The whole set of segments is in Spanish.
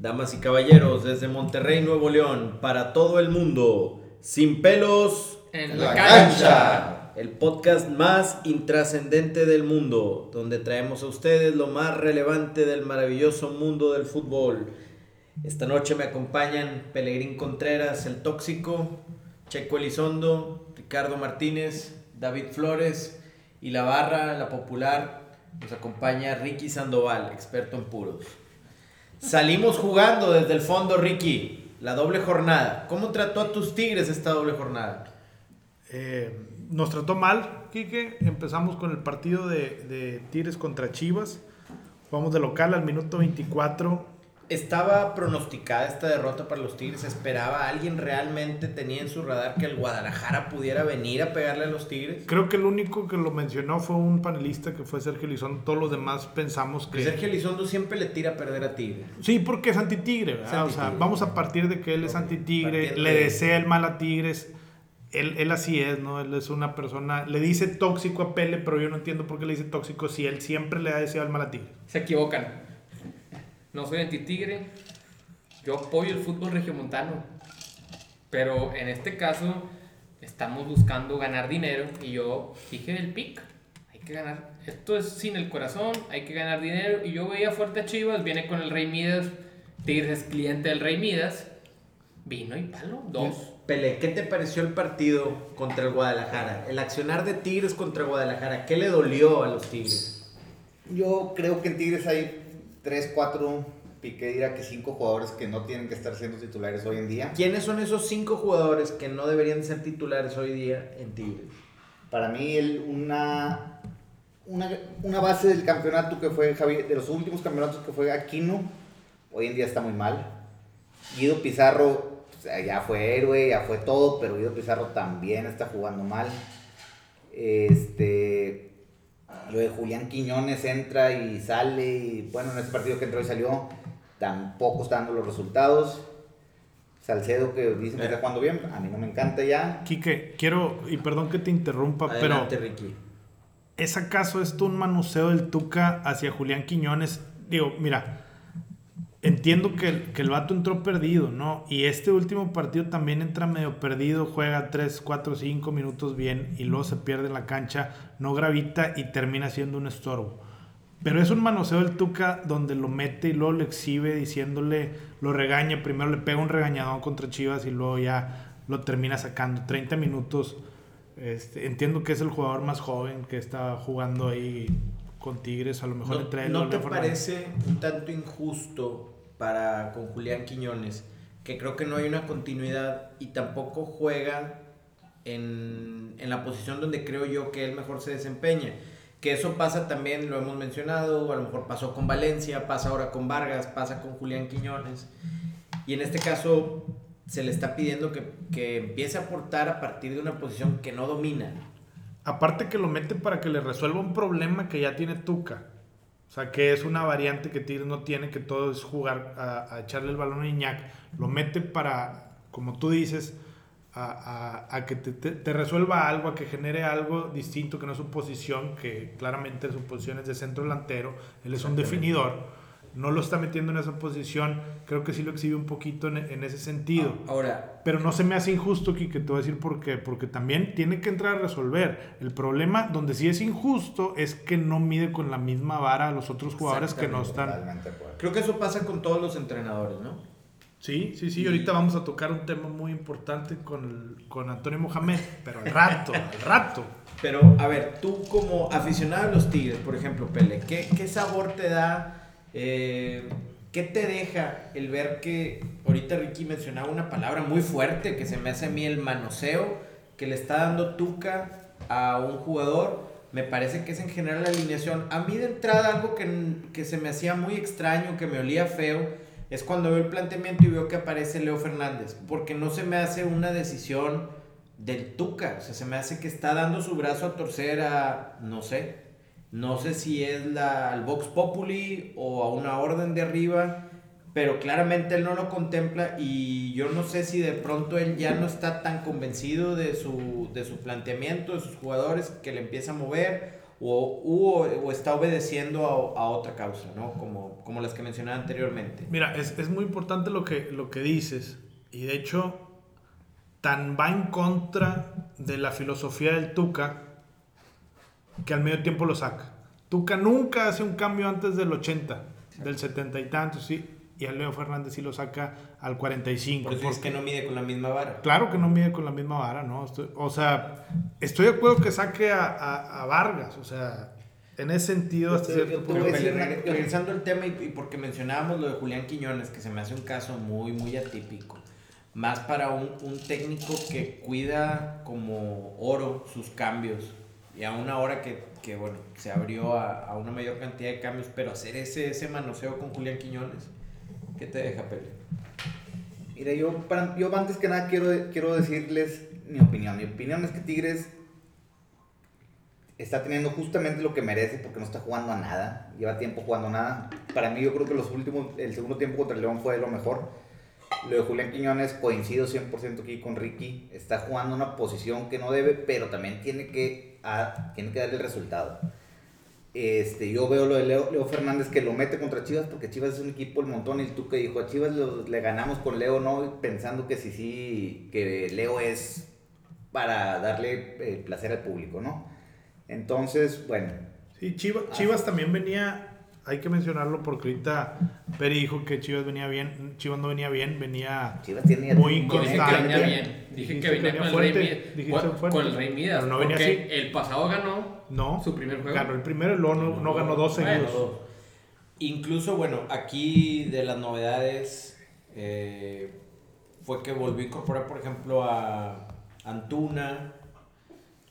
Damas y caballeros, desde Monterrey, Nuevo León, para todo el mundo, sin pelos En la cancha. El podcast más intrascendente del mundo, donde traemos a ustedes lo más relevante del maravilloso mundo del fútbol. Esta noche me acompañan Pelegrín Contreras, el tóxico, Checo Elizondo, Ricardo Martínez, David Flores y la barra, la popular, nos acompaña Ricky Sandoval, experto en puros. Salimos jugando desde el fondo, Ricky, la doble jornada. ¿Cómo trató a tus Tigres esta doble jornada? Eh, nos trató mal, Quique. Empezamos con el partido de, de Tigres contra Chivas. Jugamos de local al minuto 24. ¿Estaba pronosticada esta derrota para los Tigres? ¿Esperaba alguien realmente tenía en su radar que el Guadalajara pudiera venir a pegarle a los Tigres? Creo que el único que lo mencionó fue un panelista que fue Sergio Elizondo. Todos los demás pensamos que... Que Sergio Elizondo siempre le tira a perder a Tigres. Sí, porque es anti-tigre, ¿verdad? Es O sea, vamos a partir de que él es anti-tigre, Partiendo le de- desea el mal a Tigres. Él, él así es, ¿no? Él es una persona... Le dice tóxico a Pele, pero yo no entiendo por qué le dice tóxico si él siempre le ha deseado el mal a Tigre. Se equivocan. No soy anti-tigre. Yo apoyo el fútbol regiomontano. Pero en este caso, estamos buscando ganar dinero. Y yo dije el pick. Hay que ganar. Esto es sin el corazón. Hay que ganar dinero. Y yo veía fuerte a Chivas. Viene con el Rey Midas. Tigres es cliente del Rey Midas. Vino y palo. Dos. Pele, ¿qué te pareció el partido contra el Guadalajara? El accionar de Tigres contra Guadalajara, ¿qué le dolió a los Tigres? Yo creo que en Tigres hay 3, 4, Piqué dirá que 5 jugadores que no tienen que estar siendo titulares hoy en día. ¿Quiénes son esos cinco jugadores que no deberían ser titulares hoy día en Tigres? Para mí, el- una, una, una base del campeonato que fue Javier, de los últimos campeonatos que fue Aquino, hoy en día está muy mal. Guido Pizarro o sea, ya fue héroe, ya fue todo, pero Guido Pizarro también está jugando mal. Este, lo de Julián Quiñones entra y sale, y bueno, en este partido que entró y salió, tampoco está dando los resultados. Salcedo, que dicen que está jugando bien, a mí no me encanta ya. Quique, quiero, y perdón que te interrumpa, Adelante, pero Ricky. ¿es acaso esto un manoseo del Tuca hacia Julián Quiñones? Digo, mira, entiendo que que el vato entró perdido, ¿no? Y este último partido también entra medio perdido, juega 3, 4, 5 minutos bien y luego se pierde en la cancha, no gravita y termina siendo un estorbo. Pero es un manoseo del Tuca donde lo mete y luego lo exhibe diciéndole, lo regaña, primero le pega un regañadón contra Chivas y luego ya lo termina sacando. 30 minutos. Este, entiendo que es el jugador más joven que está jugando ahí con Tigres, a lo mejor ¿No, entre no te parece un tanto injusto para con Julián Quiñones que creo que no hay una continuidad y tampoco juega en, en la posición donde creo yo que él mejor se desempeña? Que eso pasa también, lo hemos mencionado, a lo mejor pasó con Valencia, pasa ahora con Vargas, pasa con Julián Quiñones. Y en este caso se le está pidiendo que, que empiece a aportar a partir de una posición que no domina. Aparte que lo mete para que le resuelva un problema que ya tiene Tuca. O sea, que es una variante que Tigres no tiene, que todo es jugar a, a echarle el balón a Iñak. Lo mete para, como tú dices, a, a- a que te, te- te resuelva algo, a que genere algo distinto que no es su posición, que claramente su posición es de centro delantero. Él es un definidor. No lo está metiendo en esa posición. Creo que sí lo exhibe un poquito en, en ese sentido. Ahora, Pero no se me hace injusto, que te voy a decir por qué. Porque también tiene que entrar a resolver. El problema donde sí es injusto es que no mide con la misma vara a los otros jugadores que no están. Creo que eso pasa con todos los entrenadores, ¿no? Sí, sí, sí. Ahorita vamos a tocar un tema muy importante con, el- con Antonio Mohamed. Pero al rato, al rato. Pero, a ver, tú como aficionado a los Tigres, por ejemplo, Pele, ¿qué, qué sabor te da? Eh, ¿Qué te deja el ver que ahorita Ricky mencionaba una palabra muy fuerte que se me hace a mí el manoseo que le está dando Tuca a un jugador? Me parece que es en general la alineación. A mí de entrada algo que, que se me hacía muy extraño, que me olía feo, es cuando veo el planteamiento y veo que aparece Leo Fernández, porque no se me hace una decisión del Tuca, o sea, se me hace que está dando su brazo a torcer a, no sé, no sé si es la, al Vox Populi o a una orden de arriba, pero claramente él no lo contempla y yo no sé si de pronto él ya no está tan convencido de su, de su planteamiento, de sus jugadores, que le empieza a mover, o, u- o está obedeciendo a, a otra causa, ¿no? Como, como las que mencionaba anteriormente. Mira, es, es muy importante lo que, lo que dices. Y de hecho, tan va en contra de la filosofía del Tuca que al medio tiempo lo saca. Tuca nunca hace un cambio antes del 80, del 70 y tantos, sí. Y a Leo Fernández sí lo saca al 45. Por eso es porque- que no mide con la misma vara. Claro que no mide con la misma vara, ¿no? Estoy- o sea, estoy de acuerdo que saque a, a- a Vargas, o sea, en ese sentido, hasta cierto punto. regresando al tema y, y porque mencionábamos lo de Julián Quiñones, que se me hace un caso muy, muy atípico. Más para un, un técnico que cuida como oro sus cambios. Y a una hora que, que, bueno, se abrió a, a una mayor cantidad de cambios, pero hacer ese, ese manoseo con Julián Quiñones, ¿qué te deja, Pele? Mira, yo, para- yo antes que nada quiero, quiero decirles mi opinión. Mi opinión es que Tigres está teniendo justamente lo que merece porque no está jugando a nada. Lleva tiempo jugando a nada. Para mí yo creo que los últimos, el segundo tiempo contra el León fue lo mejor. Lo de Julián Quiñones coincido 100% aquí con Ricky. Está jugando una posición que no debe, pero también tiene que, ah, tiene que darle el resultado. Este, yo veo lo de Leo, Leo Fernández que lo mete contra Chivas porque Chivas es un equipo el montón y el Tuca dijo a Chivas lo- le ganamos con Leo no pensando que sí sí que Leo es para darle eh, placer al público no entonces bueno. Sí, Chivas, Chivas también venía, hay que mencionarlo porque ahorita Peri dijo que Chivas venía bien, Chivas no venía bien, venía Chivas tiene ya Muy No dije que Constante. venía bien. Dije Dijiste que venía venía con el Rey fuerte. Midas. Dijiste Con- fuerte. Con el Rey Midas. Pero no venía porque así. el pasado ganó no, su primer juego. ganó el primero y luego no, no ganó dos Bueno, seguidos. Incluso, bueno, aquí de las novedades eh, fue que volvió a incorporar, por ejemplo, a Antuna,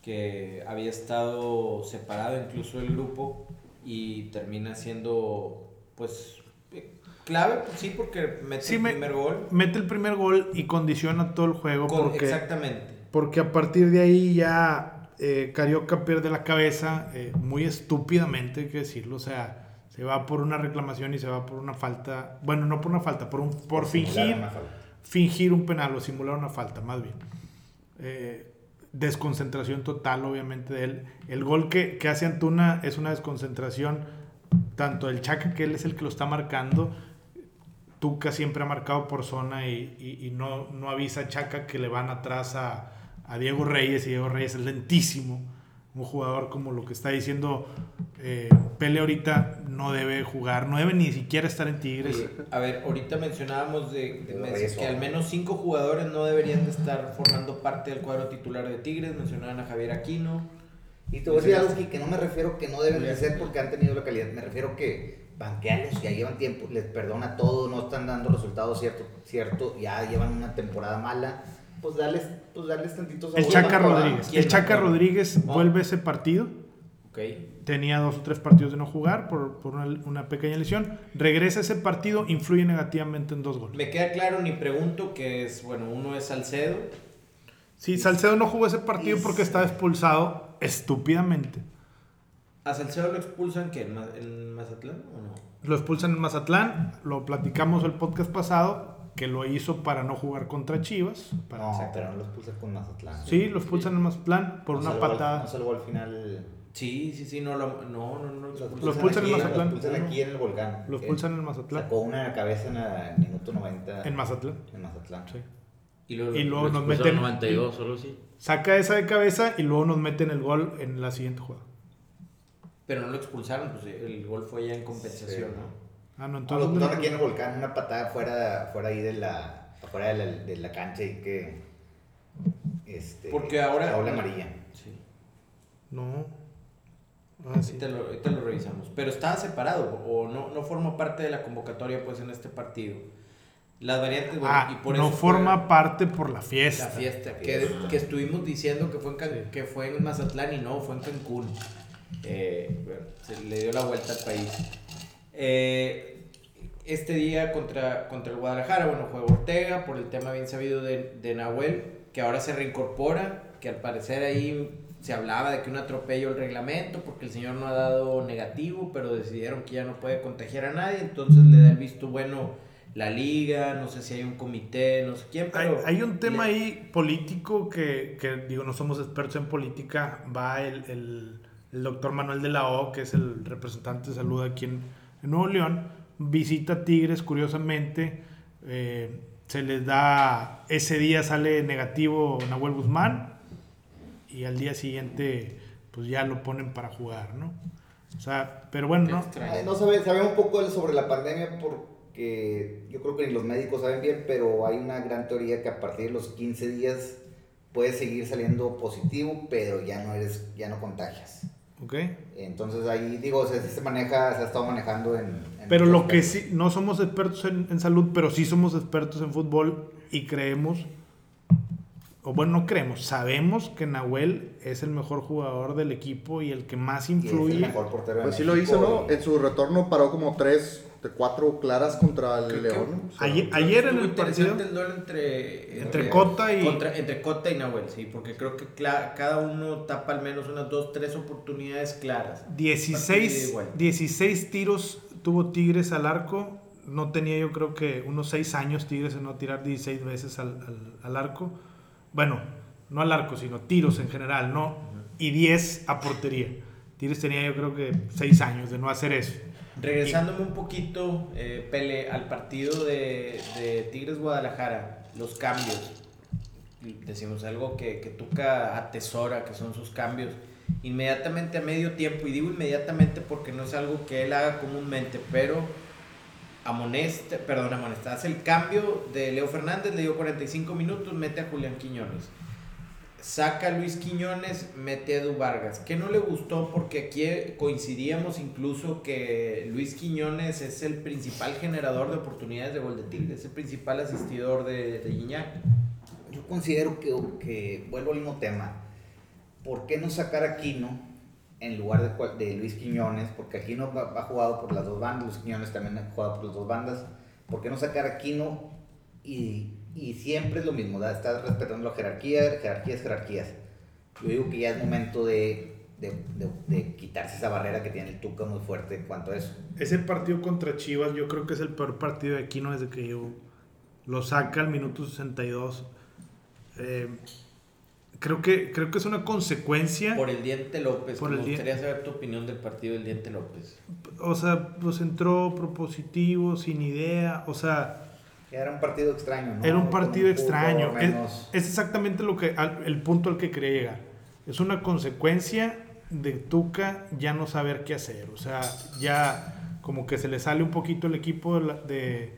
que había estado separado incluso del grupo y termina siendo, pues, eh, clave, pues sí, porque mete Sí, el me- primer gol. Mete el primer gol y condiciona todo el juego Con- porque, exactamente. porque a partir de ahí ya eh, Carioca pierde la cabeza eh, muy estúpidamente, hay que decirlo, o sea, se va por una reclamación y se va por una falta, bueno, no por una falta, por, un, por simular fingir una falta. fingir un penal o simular una falta, más bien. Eh, desconcentración total, obviamente, de él. El gol que, que hace Antuna es una desconcentración, tanto del Chaca, que él es el que lo está marcando, Tuca siempre ha marcado por zona y, y- no, no avisa a Chaca que le van atrás a, a Diego Reyes, y Diego Reyes es lentísimo. Un jugador como lo que está diciendo eh, Pele ahorita no debe jugar, no debe ni siquiera estar en Tigres. Oye, a ver, ahorita mencionábamos de, que al menos cinco jugadores no deberían de estar formando parte del cuadro titular de Tigres. Mencionaban a Javier Aquino. Y te voy a decir algo que, que no me refiero que no deben de ser porque han tenido la calidad. Me refiero que banquearlos, ya llevan tiempo, les perdona todo, no están dando resultados cierto, cierto, ya llevan una temporada mala. Pues darles, pues darles tantitos El Chaca ¿no? Rodríguez. ¿Quién El Chaca no? Rodríguez No. vuelve ese partido. Ok. Tenía dos o tres partidos de no jugar por, por una, una pequeña lesión. Regresa ese partido, influye negativamente en dos goles. Me queda claro, ni pregunto, que es, bueno, uno es Salcedo. Sí, Salcedo no jugó ese partido porque estaba expulsado estúpidamente. ¿A Salcedo lo expulsan que en Mazatlán o no? Lo expulsan en Mazatlán, lo platicamos el podcast pasado, que lo hizo para no jugar contra Chivas. para- No, pero no los puse con Mazatlán. Sí, lo expulsan en Mazatlán por No una al- patada. No salvó al final. Sí, sí, sí, no, lo, no, no, no. Los Lo expulsan en aquí, Mazatlán. Los expulsan aquí en el volcán. Lo Eh, expulsan en Mazatlán. Sacó una en la cabeza en el minuto 90. En Mazatlán. En Mazatlán. Sí. Y luego, Y luego nos meten. 92, solo sí. Saca esa de cabeza y luego nos meten el gol en la siguiente jugada. Pero no lo expulsaron, pues el gol fue ya en compensación, Sí. ¿no? Ah, no, No, entonces. en el volcán, una patada fuera, fuera ahí de la, fuera de la, de la cancha y que. Este, Porque ahora- Paula amarilla. Sí. No. Ah, sí. Ahorita lo, ahorita lo revisamos. Pero estaba separado o no, no forma parte de la convocatoria pues en este partido. Las variantes, bueno, Ah, y por no eso forma fue parte por la fiesta. la fiesta, que, que estuvimos diciendo que fue, en que fue en Mazatlán y no, fue en Cancún. Eh, bueno, se le dio la vuelta al país. Eh, este día contra, contra el Guadalajara, bueno, juega Ortega por el tema bien sabido de, de Nahuel, que ahora se reincorpora, que al parecer ahí se hablaba de que un atropello el reglamento porque el señor no ha dado negativo, pero decidieron que ya no puede contagiar a nadie, entonces le da el visto bueno la liga, no sé si hay un comité, no sé quién, Hay, pero... hay un tema le- ahí político que, que, digo, no somos expertos en política. Va el, el, el doctor Manuel de la O, que es el representante de salud aquí en, en Nuevo León, visita Tigres, curiosamente. eh, se les da, ese día sale negativo Nahuel Guzmán y al día siguiente pues ya lo ponen para jugar, ¿no? O sea, pero bueno, ¿no? Ay, No sabe, sabemos un poco sobre la pandemia porque yo creo que ni los médicos saben bien, pero hay una gran teoría que a partir de los 15 días puedes seguir saliendo positivo, pero ya no eres, ya no contagias. ¿Ok? Entonces ahí digo, o sea, sí se maneja, se ha estado manejando en... en Pero lo que sí, no somos expertos en, en salud, pero sí somos expertos en fútbol y creemos, o bueno, no creemos, sabemos que Nahuel es el mejor jugador del equipo y el que más Y es el influye. mejor portero de Pues sí lo hizo, ¿no? y- En su retorno paró como tres, de cuatro claras contra el Creo León. ¿no? O sea, Ayer, ayer en el partido, el duelo entre, Entre Cota y- contra- entre Cota y Nahuel, sí, porque creo que cada uno tapa al menos unas dos, tres oportunidades claras. 16, Partido igual. 16 tiros tuvo Tigres al arco. No tenía yo creo que unos 6 años Tigres en no tirar 16 veces al, al- al arco. Bueno, no al arco, sino tiros en general, ¿no? Y 10 a portería. Tigres tenía yo creo que 6 años de no hacer eso. Regresándome un poquito, eh, Pele, al partido de, Tigres Guadalajara, los cambios. Decimos algo que, que Tuca atesora, que son sus cambios. Inmediatamente a medio tiempo, y digo inmediatamente porque no es algo que él haga comúnmente, pero amonesta, perdón, amonesta, hace el cambio de Leo Fernández, le dio 45 minutos, mete a Julián Quiñones. Saca Luis Quiñones, mete a Edu Vargas. Que no le gustó porque aquí coincidíamos incluso que Luis Quiñones es el principal generador de oportunidades de gol de Tigres, es el principal asistidor de, de Gignac. Yo considero que, que, vuelvo al mismo tema, ¿por qué no sacar a Aquino en lugar de, de Luis Quiñones? Porque Aquino va- ha jugado por las dos bandas, Luis Quiñones también ha jugado por las dos bandas. ¿Por qué no sacar a Aquino y, y siempre es lo mismo? ¿verdad? Estás respetando la jerarquía, jerarquías, jerarquías. Yo digo que ya es momento de, de, de- de quitarse esa barrera que tiene el Tuca muy fuerte en cuanto a eso. Ese partido contra Chivas yo creo que es el peor partido de Aquino desde que yo lo saca al minuto 62. Eh, creo, que, creo que es una consecuencia. Por el Diente López, Por me Dien- gustaría saber tu opinión del partido del Diente López. O sea, pues entró propositivo, sin idea. O sea, Era un partido extraño, ¿no? era un partido un extraño. Es, exactamente lo que, al- el punto al que quería llegar. Es una consecuencia de Tuca ya no saber qué hacer. O sea, ya como que se le sale un poquito el equipo de, la- de,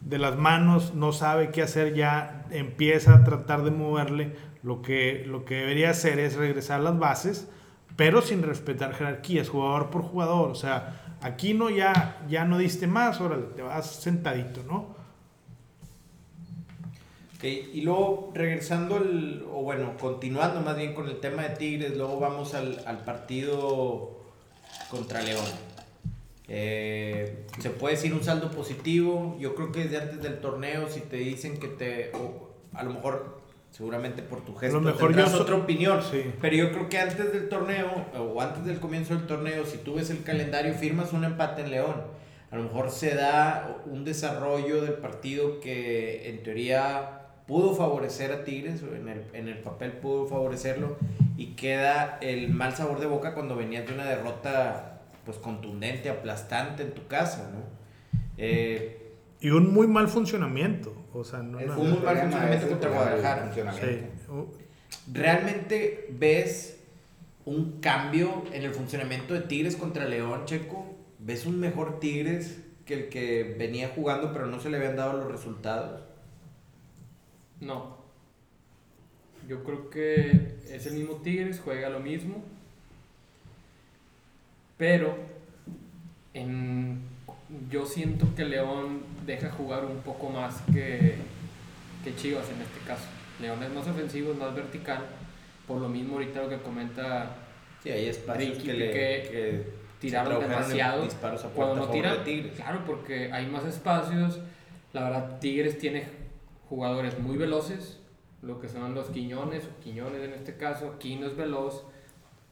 de las manos, no sabe qué hacer, ya empieza a tratar de moverle. Lo que, lo que debería hacer es regresar a las bases, pero sin respetar jerarquías, jugador por jugador. O sea, aquí no ya, ya no diste más, órale, te vas sentadito, ¿no? Ok, y luego regresando, al- o bueno, continuando más bien con el tema de Tigres, luego vamos al, al partido contra León. Eh, se puede decir un saldo positivo. Yo creo que desde antes del torneo, si te dicen que te. o a lo mejor, seguramente por tu gesto, mejor tendrás yo otra opinión. Sí. Pero yo creo que antes del torneo, o antes del comienzo del torneo, si tú ves el calendario, firmas un empate en León. A lo mejor se da un desarrollo del partido que en teoría pudo favorecer a Tigres, en el, en el papel pudo favorecerlo, y queda el mal sabor de boca cuando venías de una derrota pues contundente, aplastante en tu casa, ¿no? Eh, Y un muy mal funcionamiento. O sea, no, un muy mal funcionamiento contra Guadalajara. Sí. ¿Realmente ves un cambio en el funcionamiento de Tigres contra León, Checo? ¿Ves un mejor Tigres que el que venía jugando pero no se le habían dado los resultados? No. Yo creo que es el mismo Tigres, juega lo mismo. Pero en, yo siento que León deja jugar un poco más que, que Chivas en este caso. León es más ofensivo, es más vertical. Por lo mismo ahorita lo que comenta Sí, hay espacios Ricky, que, le, que que tiraron demasiado. disparos a Cuando no tiran, claro, porque hay más espacios. La verdad, Tigres tiene jugadores muy veloces, lo que son los Quiñones, o Quiñones en este caso, Aquino es veloz.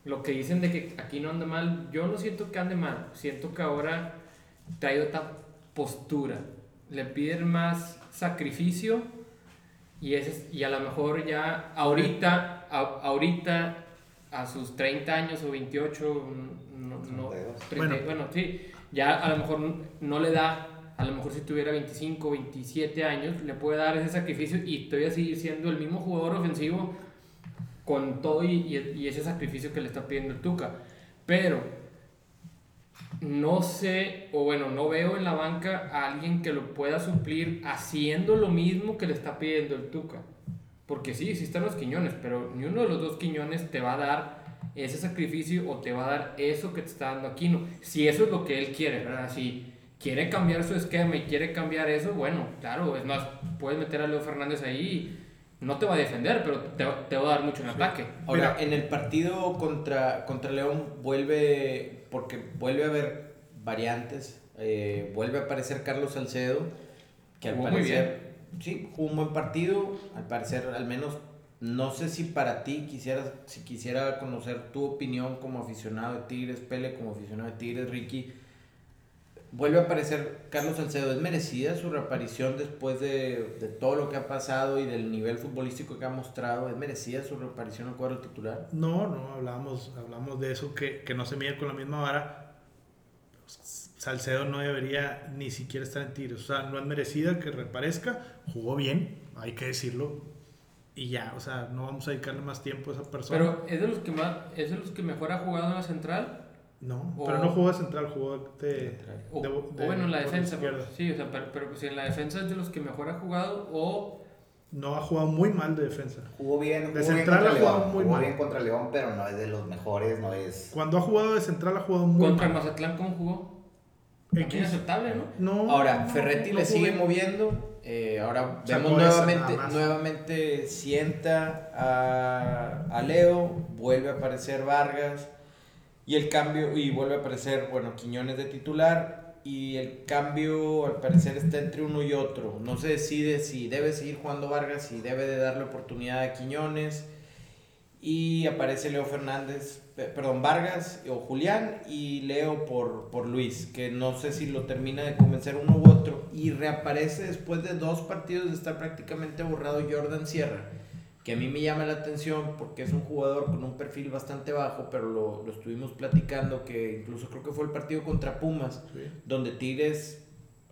Lo que dicen de que aquí no anda mal, yo no siento que ande mal, siento que ahora trae otra postura. Le piden más sacrificio y, ese, es- y a lo mejor ya ahorita, a- ahorita a sus 30 años o 28, no, no, 32. 30, Bueno. bueno. sí, ya a lo mejor no le da, a lo mejor si tuviera 25, 27 años, le puede dar ese sacrificio y todavía seguir siendo el mismo jugador ofensivo con todo y, y- y ese sacrificio que le está pidiendo el Tuca. Pero no sé, o bueno, no veo en la banca a alguien que lo pueda suplir haciendo lo mismo que le está pidiendo el Tuca. Porque sí, sí están los Quiñones, pero ni uno de los dos Quiñones te va a dar ese sacrificio o te va a dar eso que te está dando Aquino. Si eso es lo que él quiere, ¿verdad? Si quiere cambiar su esquema y quiere cambiar eso, bueno, claro, es más, puedes meter a Leo Fernández ahí y no te va a defender, pero te, va- te va a dar mucho en ataque. Ahora, Mira. en el partido contra, contra León vuelve, porque vuelve a haber variantes, eh, vuelve a aparecer Carlos Salcedo, que al Jugó parecer, sí, jugó un buen partido, al parecer al menos, no sé si para ti quisieras, si quisiera conocer tu opinión como aficionado de Tigres, Pele como aficionado de Tigres, Ricky, vuelve a aparecer Carlos Salcedo, ¿es merecida su reaparición después de, de todo lo que ha pasado y del nivel futbolístico que ha mostrado? ¿Es merecida su reaparición al cuadro titular? No, no, hablamos, hablamos de eso, que, que no se mide con la misma vara. Salcedo no debería ni siquiera estar en Tigres. O sea, no es merecida que reparezca. Jugó bien, hay que decirlo. Y ya, o sea, no vamos a dedicarle más tiempo a esa persona. Pero es de los que más, es de los que mejor ha jugado en la central. No, o- pero no jugó de central, jugó de... O, de- o de- bueno, en la defensa. pero- sí, o sea, pero, pero si en la defensa es de los que mejor ha jugado o No ha jugado muy mal de defensa. Jugó bien, De jugó bien central contra ha jugado León. muy jugó mal. bien contra León, pero no es de los mejores, no es. Cuando ha jugado de central ha jugado muy contra mal. Mazatlán, ¿cómo jugó? También X. aceptable, ¿no? No, Ahora, no, Ferretti no le sigue bien. moviendo. eh, ahora Sacó vemos nuevamente, nuevamente sienta a, a Leo, vuelve a aparecer Vargas y el cambio, y vuelve a aparecer, bueno, Quiñones de titular y el cambio al parecer está entre uno y otro. No se decide si debe seguir jugando Vargas, si debe de darle oportunidad a Quiñones. Y aparece Leo Fernández, pe- perdón, Vargas o Julián y Leo por, por Luis, que no sé si lo termina de convencer uno u otro, y reaparece después de dos partidos de estar prácticamente borrado Jordan Sierra, que a mí me llama la atención porque es un jugador con un perfil bastante bajo, pero lo, lo estuvimos platicando, que incluso creo que fue el partido contra Pumas, Sí. donde Tigres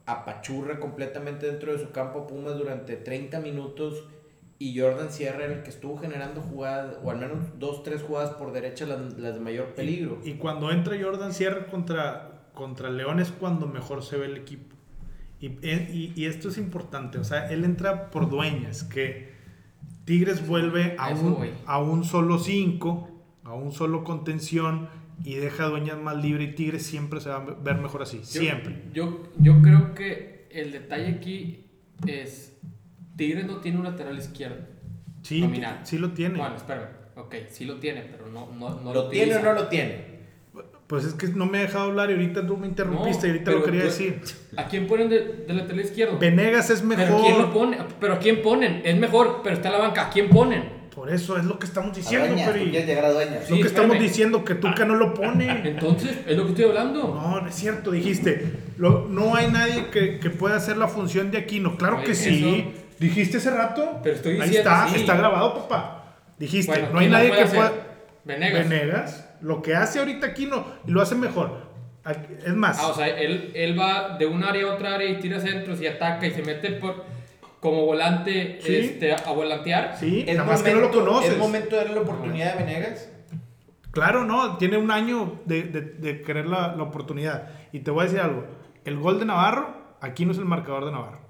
apachurra completamente dentro de su campo a Pumas durante 30 minutos y Jordan Sierra era el que estuvo generando jugadas, o al menos dos, tres jugadas por derecha, las, las de mayor peligro. Y cuando entra Jordan Sierra contra, contra León es cuando mejor se ve el equipo. Y, y- y esto es importante, o sea, él entra por dueñas, que Tigres vuelve a un, a un solo 5, a un solo contención y deja a dueñas más libre y Tigres siempre se va a ver mejor así, Yo- siempre. Yo, yo creo que el detalle aquí es Tigres no tiene un lateral izquierdo. Sí, sí lo tiene. Bueno, espérame. Ok, sí lo tiene, pero no, no, no ¿Lo tiene o no lo tiene? Pues es que no me ha dejado hablar y ahorita tú me interrumpiste y ahorita lo quería decir. ¿A quién ponen de, de lateral izquierdo? Venegas es mejor. ¿Pero quién lo pone? ¿Pero a quién ponen? Es mejor, pero está en la banca. ¿A quién ponen? Por eso es lo que estamos diciendo, Dueñas, tú Peri. quieres llegar a. Lo que estamos diciendo, que Tuca no lo pone. Entonces, es lo que estoy hablando. No, no es cierto, dijiste. lo- no hay nadie que, que pueda hacer la función de Aquino. Claro que sí. eso- Dijiste hace rato. Pero estoy Ahí diciendo, está, sí. está grabado, papá. Dijiste, Bueno, no hay ¿quién lo nadie puede que hacer? pueda. Venegas. Venegas. Lo que hace ahorita Aquino y lo hace mejor. Es más, Ah, o sea, él, él va de un área a otra área y tira centros y ataca y se mete por como volante Sí. este, a volantear. sí, ¿Es nada más que no lo conoces. ¿Es momento de darle la oportunidad a Venegas? Claro, no, tiene un año de, de- de querer la, la oportunidad. Y te voy a decir algo, el gol de Navarro, aquí no es el marcador de Navarro.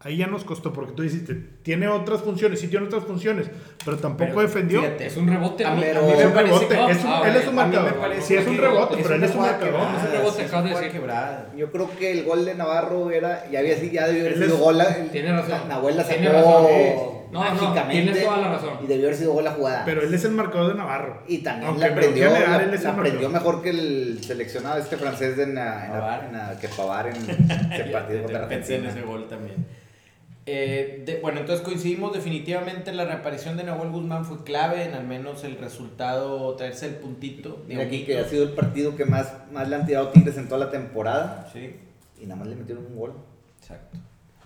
Ahí ya nos costó, porque tú dijiste, tiene otras funciones, sí tiene otras funciones, pero tampoco Pero, defendió. fíjate, Es un rebote, A ¿no? mí- Pero- a mí Es me un rebote, que- es un- Ah, él es un marcador. Sí, es un rebote, es pero él es un marcador. Es un rebote, acabas de decir. quebrada. Yo creo que el gol de Navarro era, ya había sido, ya debió haber sido es- gol. la- Tiene razón. Nahuel la sacó Tiene razón. No, no, mágicamente tienes toda la razón. Y debió haber sido gol la jugada. Pero él es el marcador de Navarro. y también Aunque la aprendió, negar, la, él es la aprendió mejor que el seleccionado este francés de na- en la- Pavard. en la- que Pavar en ese partido contra Pensé en ese gol también. Eh, de- bueno, entonces coincidimos definitivamente la reaparición de Nahuel Guzmán fue clave en al menos el resultado, traerse el puntito. Mira aquí que ha sido el partido que más, más le han tirado Tigres en toda la temporada Sí, y nada más le metieron un gol. exacto.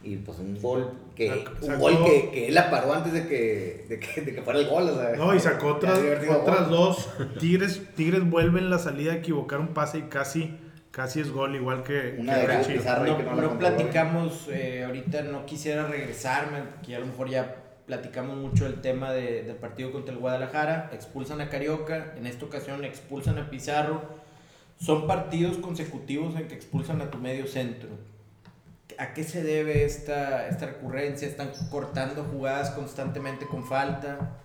Y pues un gol que, Sacó- un sacó- gol que, que él la paró antes de que, de que, de que fuera el gol. O sea, No, y sacó otras, otras dos. Tigres, Tigres vuelve en la salida a equivocar un pase y casi, casi es gol, igual que, Una que de. Pizarro. No, que no no platicamos, eh, ahorita no quisiera regresarme, porque a lo mejor ya platicamos mucho del tema de- del partido contra el Guadalajara, expulsan a Carioca, en esta ocasión expulsan a Pizarro, son partidos consecutivos en que expulsan a tu medio centro. ¿A qué se debe esta, esta recurrencia? ¿Están cortando jugadas constantemente con falta?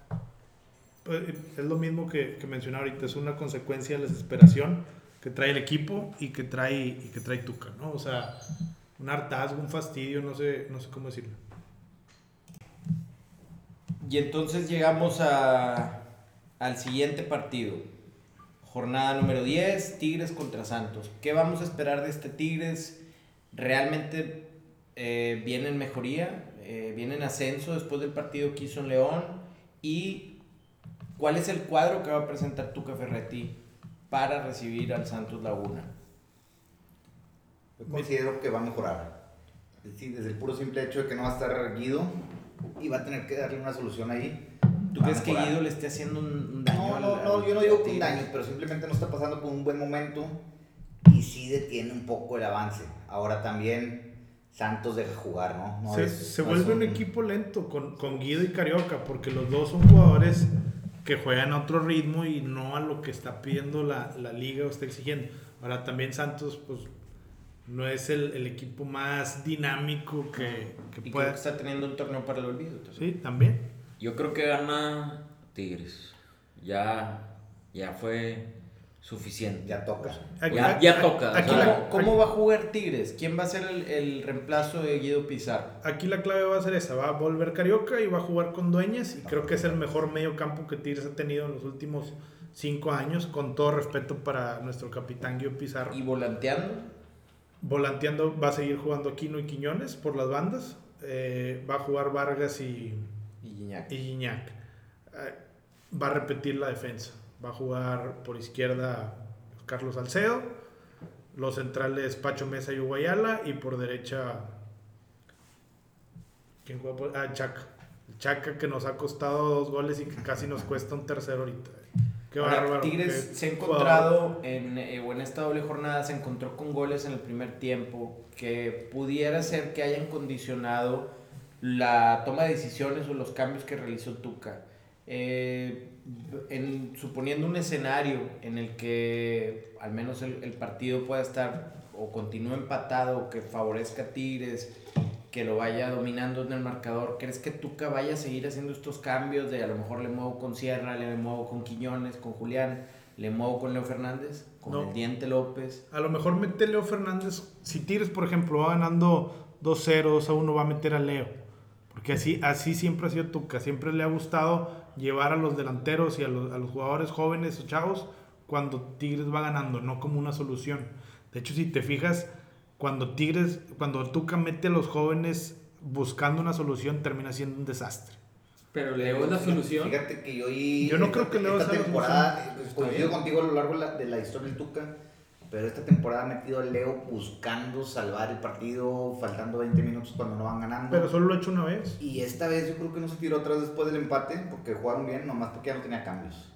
Pues, Es lo mismo que, que mencionaba ahorita, es una consecuencia de la desesperación que trae el equipo y que trae, y que trae Tuca, ¿no? O sea, un hartazgo, un fastidio, no sé, no sé cómo decirlo. Y entonces llegamos a, al siguiente partido. Jornada número 10, Tigres contra Santos. ¿Qué vamos a esperar de este Tigres? ¿Realmente eh, viene en mejoría? Eh, ¿Viene en ascenso después del partido que hizo en León? ¿Y cuál es el cuadro que va a presentar Tuca Ferretti para recibir al Santos Laguna? Yo considero que va a mejorar. Sí, desde el puro simple hecho de que no va a estar Guido y va a tener que darle una solución ahí. ¿Tú crees que. Guido le esté haciendo un, un daño No, al- no, al- no, yo no digo que un daño, pero simplemente no está pasando por un buen momento y sí detiene un poco el avance. Ahora también Santos deja jugar, ¿no? No se es- se no vuelve es un equipo lento con, con Guido y Carioca, porque los dos son jugadores que juegan a otro ritmo y no a lo que está pidiendo la, la liga o está exigiendo. Ahora también Santos, pues, no es el, el equipo más dinámico que, que Y creo pueda. que está teniendo un torneo para el olvido. Sí, también. Yo creo que gana Tigres. Ya, ya fue suficiente. Ya toca. Aquí- Ya- ya toca, Aquí, o sea, la, ¿Cómo, va a jugar Tigres? ¿Quién va a ser el, el reemplazo de Guido Pizarro? aquí la clave va a ser esa, va a volver Carioca y va a jugar con Dueñas y creo que es el mejor medio campo que Tigres ha tenido en los últimos cinco años, con todo respeto para nuestro capitán Guido Pizarro. Y volanteando, Volanteando va a seguir jugando Aquino y Quiñones por las bandas, eh, va a jugar Vargas y, y Gignac. y Gignac. Eh, va a repetir la defensa, va a jugar por izquierda Carlos Salcedo, los centrales Pacho Mesa y Uguayala y por derecha ¿quién juega por- Ah, Chaca. Chaca que nos ha costado dos goles y que casi nos cuesta un tercero ahorita. Qué Ahora, bárbaro. Tigres qué se ha encontrado en, eh, o en esta doble jornada se encontró con goles en el primer tiempo que pudiera ser que hayan condicionado la toma de decisiones o los cambios que realizó Tuca. Eh, en, suponiendo un escenario en el que al menos el, el partido pueda estar o continúe empatado que favorezca a Tigres, que lo vaya dominando en el marcador, ¿crees que Tuca vaya a seguir haciendo estos cambios de a lo mejor le muevo con Sierra, le muevo con Quiñones, con Julián, le muevo con Leo Fernández, con No. el Diente López? A lo mejor mete Leo Fernández. Si Tigres, por ejemplo, va ganando 2-0, 2-1, va a meter a Leo. Porque así, así siempre ha sido Tuca. Siempre le ha gustado llevar a los delanteros y a los, a los jugadores jóvenes o chavos cuando Tigres va ganando, no como una solución. De hecho, si te fijas, cuando Tigres, cuando Tuca mete a los jóvenes buscando una solución, termina siendo un desastre. Pero Leo es la solución. Fíjate que yo y Yo no creo que Leo esta sea la temporada, eh, Está coincido bien. contigo a lo largo de la, de la historia del Tuca, pero esta temporada ha metido a Leo buscando salvar el partido, faltando 20 minutos cuando no van ganando. Pero solo lo ha hecho una vez. Y esta vez yo creo que no se tiró atrás después del empate, porque jugaron bien, nomás porque ya no tenía cambios.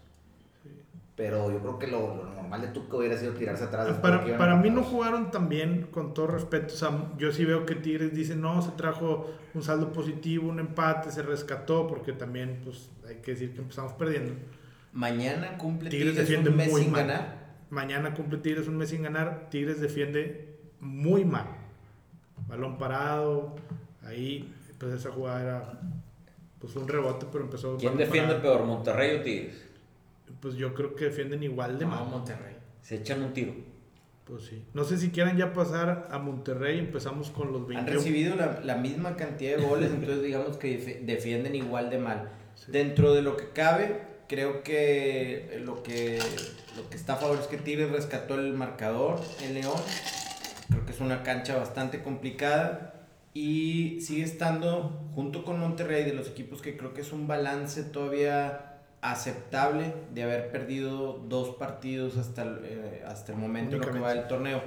Pero yo creo que lo, lo normal de Tuca hubiera sido tirarse atrás. que Para, para mí no jugaron tan bien, con todo respeto. O sea, yo sí veo que Tigres dice, no, se trajo un saldo positivo, un empate, se rescató, porque también, pues, hay que decir que empezamos perdiendo. Mañana cumple Tigres Tigres, un mes sin mal. ganar. Mañana cumple Tigres un mes sin ganar. Tigres defiende muy mal. Balón parado, ahí, pues esa jugada era, pues un rebote, pero empezó. ¿Quién defiende parado. peor, Monterrey o Tigres? Pues yo creo que defienden igual de No, mal. Monterrey. Se echan un tiro. Pues sí. No sé si quieran ya pasar a Monterrey. Empezamos con los 20. Han recibido la, la misma cantidad de goles, entonces digamos que defienden igual de mal. Dentro de lo que cabe, creo que lo que, lo que está a favor es que Tigres rescató el marcador en León. Creo que es una cancha bastante complicada y sigue estando junto con Monterrey de los equipos que creo que es un balance todavía aceptable de haber perdido dos partidos hasta el, eh, hasta el momento en lo que va del torneo.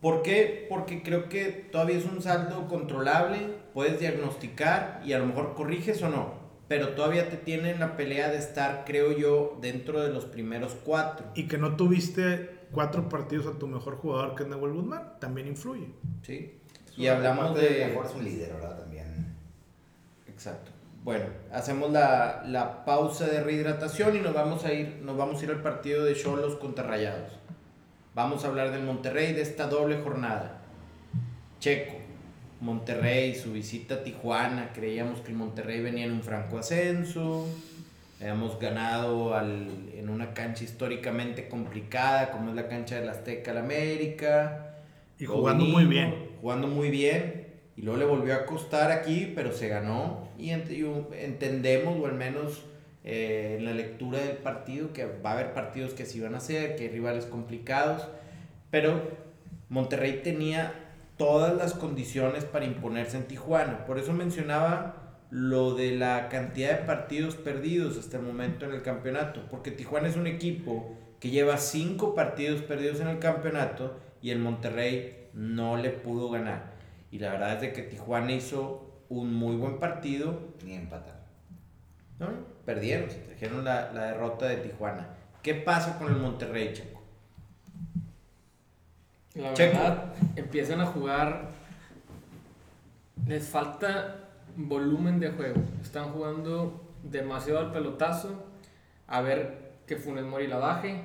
¿Por qué? Porque creo que todavía es un saldo controlable, puedes diagnosticar y a lo mejor corriges o no, pero todavía te tiene en la pelea de estar, creo yo, dentro de los primeros cuatro. Y que no tuviste cuatro partidos a tu mejor jugador, que es Nahuel Guzmán, también influye. ¿sí? Y hablamos de... Mejor es un líder, ¿verdad? También. Exacto. Bueno, hacemos la, la pausa de rehidratación y nos vamos a ir, nos vamos a ir al partido de Cholos contra Rayados. Vamos a hablar del Monterrey de esta doble jornada. Checo, Monterrey, su visita a Tijuana, creíamos que el Monterrey venía en un franco ascenso. Hemos ganado al- en una cancha históricamente complicada como es la cancha del Azteca al América. Y jugando muy bien. Jugando muy bien. Y luego le volvió a costar aquí, pero se ganó. Y, ent- y un- entendemos, o al menos eh, en la lectura del partido, que va a haber partidos que sí van a ser, que hay rivales complicados. Pero Monterrey tenía todas las condiciones para imponerse en Tijuana. Por eso mencionaba lo de la cantidad de partidos perdidos hasta el momento en el campeonato. Porque Tijuana es un equipo que lleva cinco partidos perdidos en el campeonato y el Monterrey no le pudo ganar. Y la verdad es de que Tijuana hizo un muy buen partido. Ni empatar. ¿no? Perdieron, se trajeron la, la derrota de Tijuana. ¿Qué pasa con el Monterrey? La Checo. verdad, empiezan a jugar. Les falta volumen de juego. Están jugando demasiado al pelotazo. A ver que Funes Mori la baje.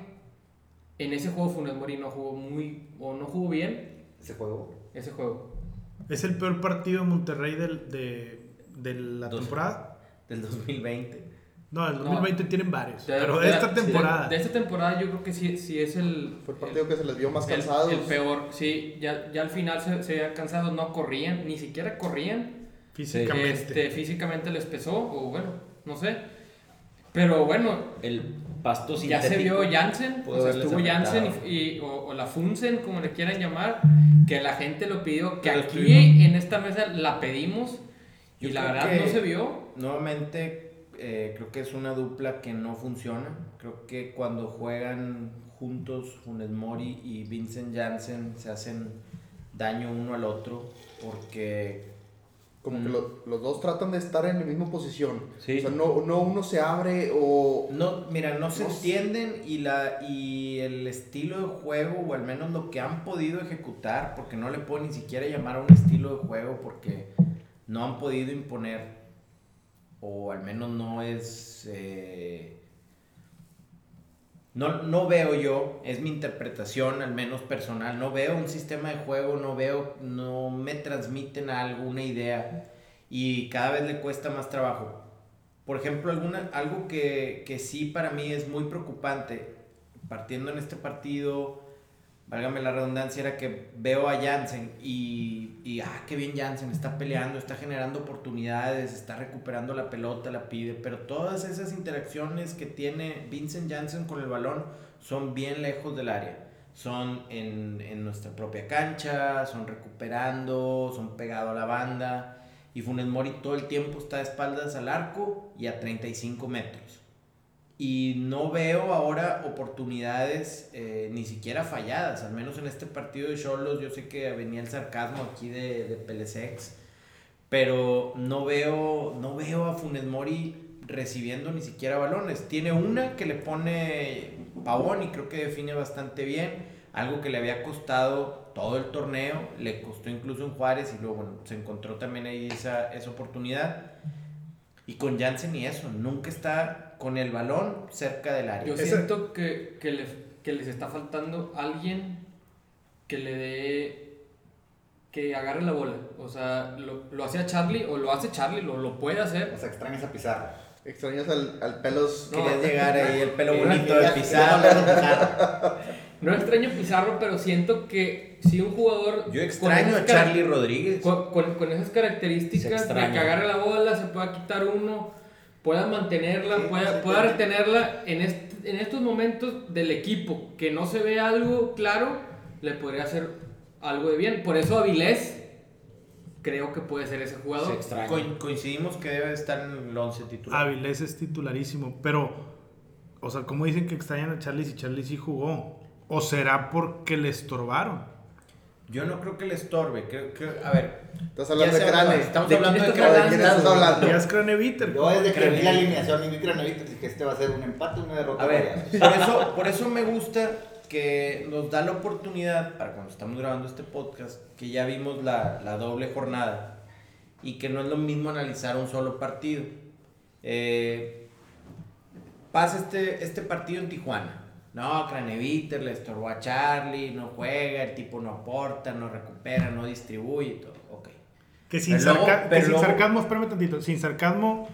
En ese juego Funes Mori no jugó muy. o no jugó bien Ese juego. ese juego. Es el peor partido de Monterrey del- de, de la temporada. Del 2020. No, el No. 2020 tienen varios. De- pero de de- esta temporada. De, esta temporada yo creo que sí, sí es el. Fue el partido que se les vio más el- cansados. El, peor, sí. Ya, ya al final se, se habían cansado, no corrían, ni siquiera corrían. físicamente. Este, físicamente les pesó, o bueno, no sé. Pero bueno, El pasto ya se vio Jansen, pudo o sea, estuvo Jansen afectado. y, y- o, o la Funsen, como le quieran llamar, que la gente lo pidió, que Pero aquí en esta mesa la pedimos y Yo la verdad no se vio. Nuevamente, eh, creo que es una dupla que no funciona. Creo que cuando juegan juntos Funes Mori y Vincent Janssen se hacen daño uno al otro porque Como que Mm. lo- los dos tratan de estar en la misma posición. Sí. O sea, no, no uno se abre o... no, mira, no se No. entienden y la y el estilo de juego o al menos lo que han podido ejecutar, porque no le puedo ni siquiera llamar a un estilo de juego porque no han podido imponer o al menos no es eh, no, no veo yo, es mi interpretación al menos personal, no veo un sistema de juego, no veo, no me transmiten algo, una idea y cada vez le cuesta más trabajo. Por ejemplo, alguna, algo que, que sí para mí es muy preocupante, partiendo en este partido, válgame la redundancia, era que veo a Jansen y, y ah, qué bien Jansen, está peleando, está generando oportunidades, está recuperando la pelota, la pide, pero todas esas interacciones que tiene Vincent Jansen con el balón son bien lejos del área. Son en, en nuestra propia cancha, son recuperando, son pegado a la banda. Y Funes Mori todo el tiempo está de espaldas al arco y a 35 metros. Y no veo ahora oportunidades eh, ni siquiera falladas, al menos en este partido de Cholos. Yo sé que venía el sarcasmo aquí de, de Pelesex, pero no veo, no veo a Funes Mori recibiendo ni siquiera balones. Tiene una que le pone Pavón y creo que define bastante bien. Algo que le había costado todo el torneo, le costó incluso en Juárez y luego bueno, se encontró también ahí esa, esa oportunidad. Y con Jansen y eso, nunca está con el balón cerca del área. Yo siento que, que, les, que les está faltando alguien que le dé. que agarre la bola. O sea, lo, lo hacía Charlie, o lo hace Charlie, lo, lo puede hacer. O sea, extrañas a Pizarro. Extrañas al, al pelos... No, Querías llegar ahí, el pelo bonito de Pizarro. No extraño Pizarro, pero siento que si un jugador. Yo extraño a Charlie Rodríguez. Con, con- con esas características de que agarre la bola, se pueda quitar uno, pueda mantenerla, Sí, pueda, sí, pueda retenerla en, este- en estos momentos del equipo, que no se ve algo claro, le podría hacer algo de bien. Por eso Avilés creo que puede ser ese Se jugador. extraña. Co- coincidimos que debe estar en el 11 titular. Avilés es titularísimo, pero, o sea, ¿cómo dicen que extrañan a Charlie si Charlie sí jugó? ¿O será porque le estorbaron? Yo no creo que le estorbe. Creo que, a ver. Estás hablando de Crane. Estamos ¿De hablando de Crane. ¿De quién estás hablando? Ya es Craneviter. Yo desde que vi la alineación y vi Craneviter dije que este va a ser un empate, una derrota. A ver, por eso, por eso me gusta que nos da la oportunidad, para cuando estamos grabando este podcast, que ya vimos la, la doble jornada y que no es lo mismo analizar un solo partido. Eh, pasa este, este partido en Tijuana. No, Craneviter le estorbó a Charlie, no juega, el tipo no aporta, no recupera, no distribuye y todo. Ok. Que sin, Pero luego- que sin luego- sarcasmo, espérame tantito, sin sarcasmo,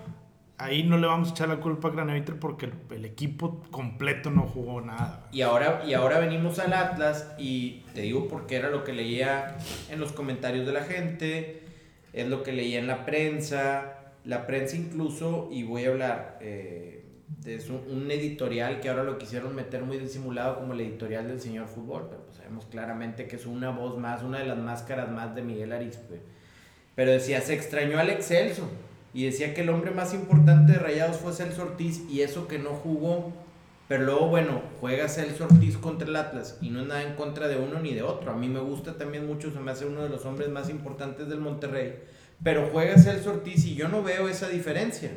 ahí no le vamos a echar la culpa a Craneviter porque el, el equipo completo no jugó nada. Y ahora, y ahora venimos al Atlas y te digo porque era lo que leía en los comentarios de la gente, es lo que leía en la prensa, la prensa incluso, y voy a hablar eh, de su- un editorial que ahora lo quisieron meter muy disimulado como el editorial del señor fútbol, pero pues sabemos claramente que es una voz más, una de las máscaras más de Miguel Arizpe. Pero decía, se extrañó al Excelso. Y decía que el hombre más importante de Rayados fue Celso Ortiz y eso que no jugó. Pero luego, bueno, juega Celso Ortiz contra el Atlas y no es nada en contra de uno ni de otro. A mí me gusta también mucho, se me hace uno de los hombres más importantes del Monterrey. Pero juega Celso Ortiz y yo no veo esa diferencia.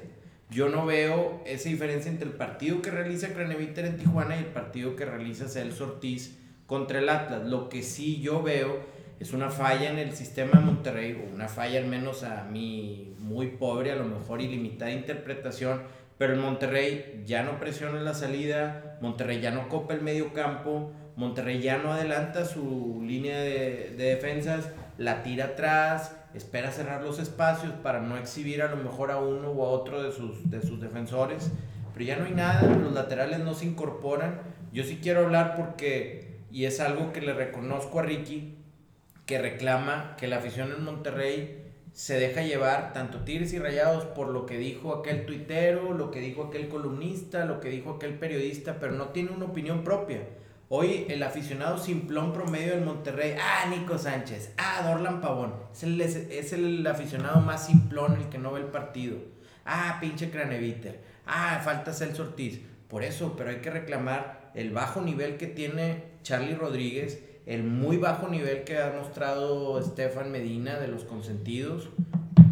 Yo no veo esa diferencia entre el partido que realiza Craneviter en Tijuana y el partido que realiza Celso Ortiz contra el Atlas. Lo que sí yo veo es una falla en el sistema de Monterrey, o una falla al menos a mí muy pobre, a lo mejor ilimitada interpretación, pero el Monterrey ya no presiona la salida, Monterrey ya no copa el medio campo, Monterrey ya no adelanta su línea de defensas, la tira atrás, espera cerrar los espacios para no exhibir a lo mejor a uno o a otro de sus, de sus defensores, pero ya no hay nada, los laterales no se incorporan. Yo sí quiero hablar porque, y es algo que le reconozco a Ricky, que reclama que la afición en Monterrey se deja llevar, tanto Tigres y Rayados, por lo que dijo aquel tuitero, lo que dijo aquel columnista, lo que dijo aquel periodista, pero no tiene una opinión propia. Hoy el aficionado simplón promedio del Monterrey, ah, Nico Sánchez, ah, Dorlan Pavón, es el, aficionado más simplón, el que no ve el partido. Ah, pinche Craneviter, ah, falta Celso Ortiz. Por eso, pero hay que reclamar el bajo nivel que tiene Charlie Rodríguez, el muy bajo nivel que ha mostrado Estefan Medina de los consentidos,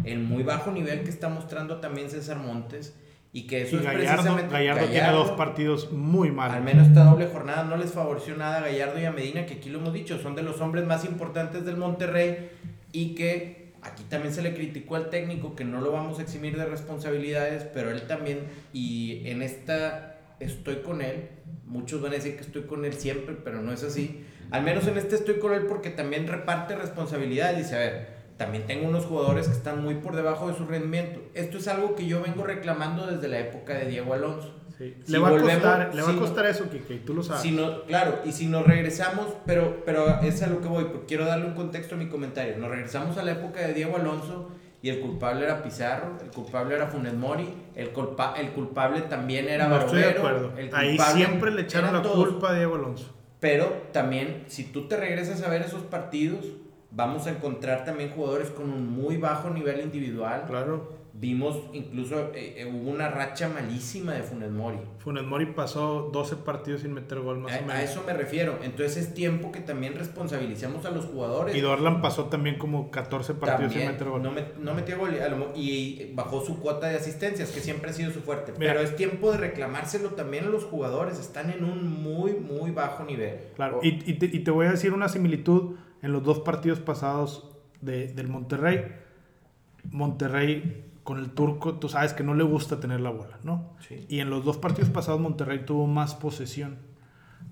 el muy bajo nivel que está mostrando también César Montes y que eso Y es Gallardo, precisamente Gallardo tiene dos partidos muy malos. Al menos esta doble jornada no les favoreció nada a Gallardo y a Medina, que aquí lo hemos dicho, son de los hombres más importantes del Monterrey y que aquí también se le criticó al técnico que no lo vamos a eximir de responsabilidades, pero él también, y en esta estoy con él, muchos van a decir que estoy con él siempre, pero no es así. Al menos en este estoy con él porque también reparte responsabilidades. Dice, a ver, también tengo unos jugadores que están muy por debajo de su rendimiento. Esto es algo que yo vengo reclamando desde la época de Diego Alonso. Sí. Si le va, volvemos- a costar, le va si a no- costar eso, Kike, tú lo sabes. Si no, claro, y si nos regresamos, pero, pero es a lo que voy, porque quiero darle un contexto a mi comentario. Nos regresamos a la época de Diego Alonso y el culpable era Pizarro, el culpable era Funes Mori, el, culpa, el culpable también era no estoy de acuerdo. el Ahí siempre le echaron la todos. culpa a Diego Alonso. Pero también, si tú te regresas a ver esos partidos, vamos a encontrar también jugadores con un muy bajo nivel individual. Claro. Vimos incluso, eh, eh, hubo una racha malísima de Funes Mori. Funes Mori pasó 12 partidos sin meter gol más o menos. a eso me refiero. Entonces es tiempo que también responsabilicemos a los jugadores. Y Dorlan pasó también como 14 partidos sin meter gol. no, met- no metió gol y, bajó su cuota de asistencias, que siempre ha sido su fuerte. Mira. Pero es tiempo de reclamárselo también a los jugadores. Están en un muy, muy bajo nivel. Claro, y, y te, y te voy a decir una similitud en los dos partidos pasados de- del Monterrey. Monterrey con el turco, tú sabes que no le gusta tener la bola, ¿no? Sí. Y en los dos partidos pasados Monterrey tuvo más posesión.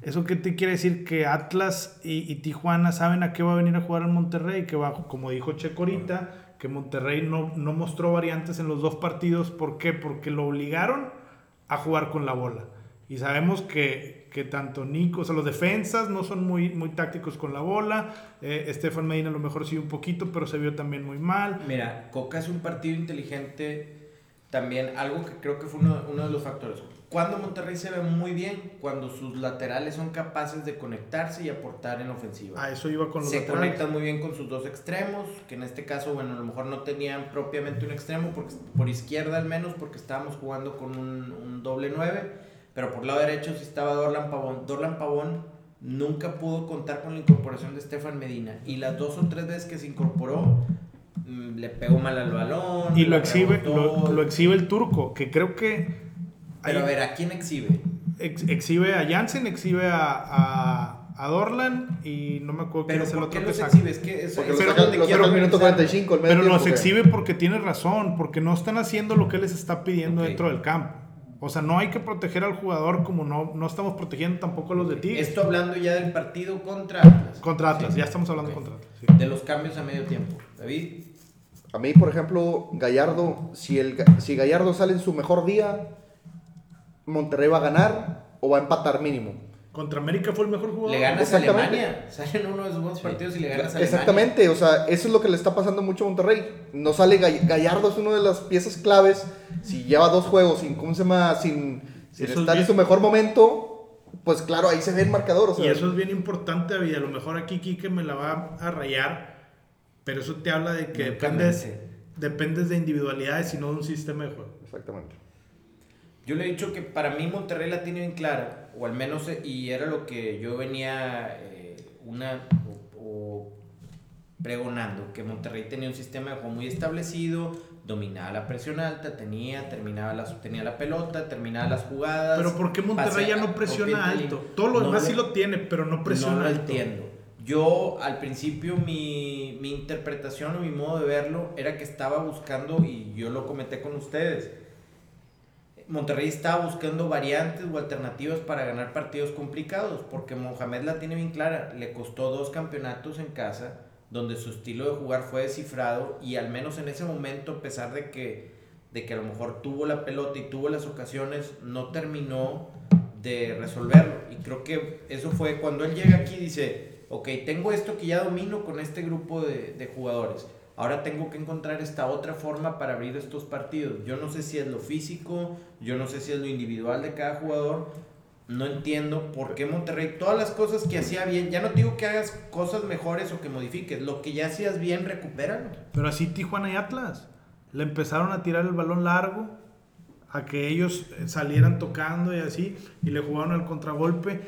¿Eso qué te quiere decir? Que Atlas y, y Tijuana saben a qué va a venir a jugar el Monterrey, que va, como dijo Checo ahorita, que Monterrey no, no mostró variantes en los dos partidos. ¿Por qué? Porque lo obligaron a jugar con la bola. Y sabemos que, que tanto Nico, o sea, los defensas no son muy, muy tácticos con la bola. Eh, Estefan Medina a lo mejor sí un poquito, pero se vio también muy mal. Mira, Coca es un partido inteligente. También algo que creo que fue uno, uno de los factores. Cuando Monterrey se ve muy bien, cuando sus laterales son capaces de conectarse y aportar en ofensiva. A eso iba con los se laterales. conectan muy bien con sus dos extremos, que en este caso, bueno, a lo mejor no tenían propiamente un extremo, porque, por izquierda al menos, porque estábamos jugando con un, un doble 9, pero por lado derecho sí estaba Dorlan Pavón. Dorlan Pavón nunca pudo contar con la incorporación de Estefan Medina. Y las dos o tres veces que se incorporó, mm, le pegó mal al balón. Y lo exhibe, lo, lo exhibe el turco, que creo que Pero a ver, ¿a quién exhibe? ex- exhibe a Jansen, exhibe a, a, a Dorlan y no me acuerdo quién Pero es el ¿por otro que los. Eso- Porque minuto regresar. 45, el medio Pero los tiempo, que- exhibe porque tiene razón, porque no están haciendo lo que él les está pidiendo dentro del campo. O sea, no hay que proteger al jugador como no, no estamos protegiendo tampoco a los de Tigres. Esto hablando ya del partido contra Atlas. Contra Atlas, Sí. ya estamos hablando contra Atlas. sí. De los cambios a medio tiempo. David, A mí, por ejemplo, Gallardo, si, el, si Gallardo sale en su mejor día, Monterrey va a ganar o va a empatar mínimo. Contra América fue el mejor jugador. le ganas a Exactamente. Alemania. Salen uno de esos buenos partidos y le ganas a Alemania. Exactamente, o sea, eso es lo que le está pasando mucho a Monterrey. No sale Gall- Gallardo, es una de las piezas claves. Si lleva dos juegos sin, ¿cómo se llama? sin, sin Eso es estar en su mejor momento, pues claro, ahí se ve el marcador. O sea, Y eso es bien importante. A lo mejor aquí Kike me la va a rayar, pero eso te habla de que dependes, dependes de individualidades y no de un sistema de juego. Exactamente. Yo le he dicho que para mí Monterrey la tiene bien clara, o al menos, eh, y era lo que yo venía eh, una o, o pregonando, que Monterrey tenía un sistema de juego muy establecido, dominaba la presión alta, tenía, terminaba la, tenía la pelota, terminaba las jugadas. Pero ¿por qué Monterrey ya no presiona alto? Todo lo No demás lo- sí lo tiene, pero no presiona no lo alto. entiendo. Yo al principio mi, mi interpretación o mi modo de verlo era que estaba buscando, y yo lo comenté con ustedes, Monterrey estaba buscando variantes o alternativas para ganar partidos complicados, porque Mohamed la tiene bien clara, le costó dos campeonatos en casa, donde su estilo de jugar fue descifrado y al menos en ese momento, a pesar de que, de que a lo mejor tuvo la pelota y tuvo las ocasiones, no terminó de resolverlo. Y creo que eso fue cuando él llega aquí y dice, ok, tengo esto que ya domino con este grupo de, de jugadores. Ahora tengo que encontrar esta otra forma para abrir estos partidos. Yo no sé si es lo físico, yo no sé si es lo individual de cada jugador. No entiendo por qué Monterrey, todas las cosas que hacía bien, ya no te digo que hagas cosas mejores o que modifiques, lo que ya hacías bien, recupéralo. Pero así Tijuana y Atlas. Le empezaron a tirar el balón largo, a que ellos eh, salieran tocando y así, y le jugaron al contragolpe.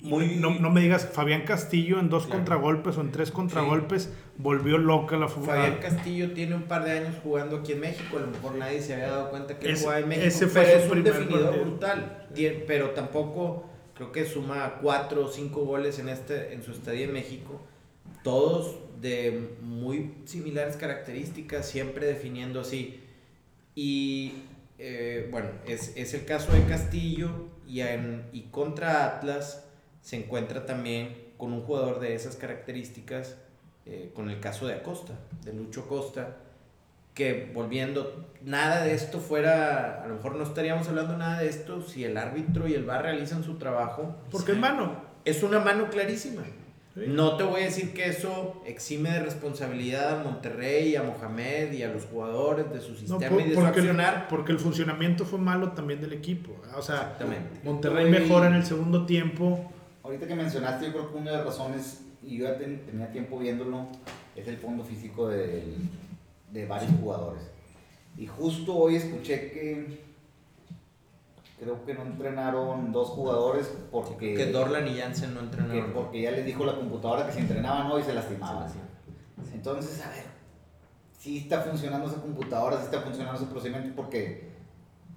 Muy- no, no me digas, Fabián Castillo en dos Claro. contragolpes o en tres contragolpes volvió loca la fu- Fabián Castillo tiene un par de años jugando aquí en México, a lo mejor nadie se había dado cuenta que él Ese- jugaba en México, ese fue pero es un definidor partido. brutal, pero tampoco creo que suma cuatro o cinco goles en, este, en su estadía en México, todos de muy similares características, siempre definiendo así. Y eh, bueno, es, es el caso de Castillo y, en- y contra Atlas se encuentra también con un jugador de esas características, eh, con el caso de Acosta, de Lucho Acosta, que volviendo, nada de esto fuera, a lo mejor no estaríamos hablando nada de esto si el árbitro y el VAR realizan su trabajo. Porque es mano. Es una mano clarísima. Sí. No te voy a decir que eso exime de responsabilidad a Monterrey, a Mohamed y a los jugadores de su No, sistema por- y de su porque, el, accionar. porque el funcionamiento fue malo también del equipo. O sea. Monterrey mejora en el segundo tiempo. Ahorita que mencionaste, yo creo que una de las razones, y yo ya ten- tenía tiempo viéndolo, es el fondo físico del- de varios jugadores. Y justo hoy escuché que creo que no entrenaron dos jugadores porque, Que Dorlan y Jansen no que- entrenaron. porque ya les dijo la computadora que si entrenaban hoy se lastimaban. Sí, Entonces, a ver, si está funcionando esa computadora, si está funcionando ese procedimiento, porque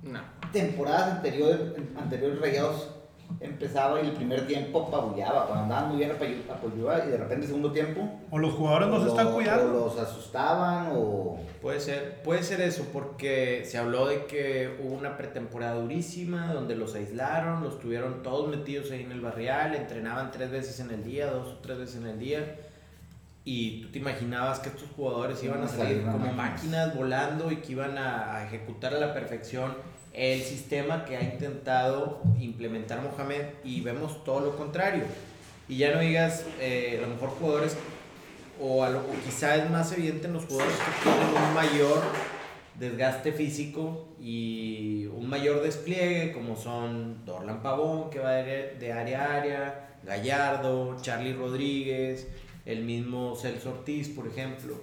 No. temporadas anteriores, anteriores Rayados empezaba y el primer tiempo apabullaba, cuando andaban muy bien apabullaba y de repente el segundo tiempo O los jugadores no o se están o cuidando. los asustaban o Puede ser, puede ser eso, porque se habló de que hubo una pretemporada durísima, donde los aislaron, los tuvieron todos metidos ahí en el barrial, entrenaban tres veces en el día, dos o tres veces en el día, y tú te imaginabas que estos jugadores iban a salir como máquinas. máquinas volando y que iban a, a ejecutar a la perfección el sistema que ha intentado implementar Mohamed, y vemos todo lo contrario. Y ya no digas, eh, a lo mejor jugadores o, a lo- o quizá es más evidente en los jugadores que tienen un mayor desgaste físico y un mayor despliegue, como son Dorlan Pavón, que va de, área a área, Gallardo, Charlie Rodríguez, el mismo Celso Ortiz, por ejemplo.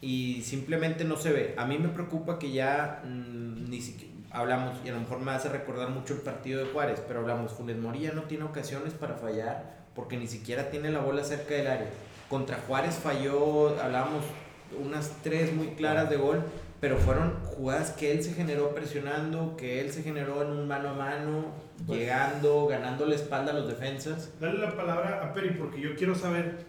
Y simplemente no se ve. A mí me preocupa que ya mm, ni siquiera hablamos, y a lo mejor me hace recordar mucho el partido de Juárez, pero hablamos, Funes Mori ya no tiene ocasiones para fallar porque ni siquiera tiene la bola cerca del área. Contra Juárez falló, hablábamos, unas tres muy claras de gol, pero fueron jugadas que él se generó presionando, que él se generó en un mano a mano, llegando, ganando la espalda a los defensas. Dale la palabra a Peri porque yo quiero saber,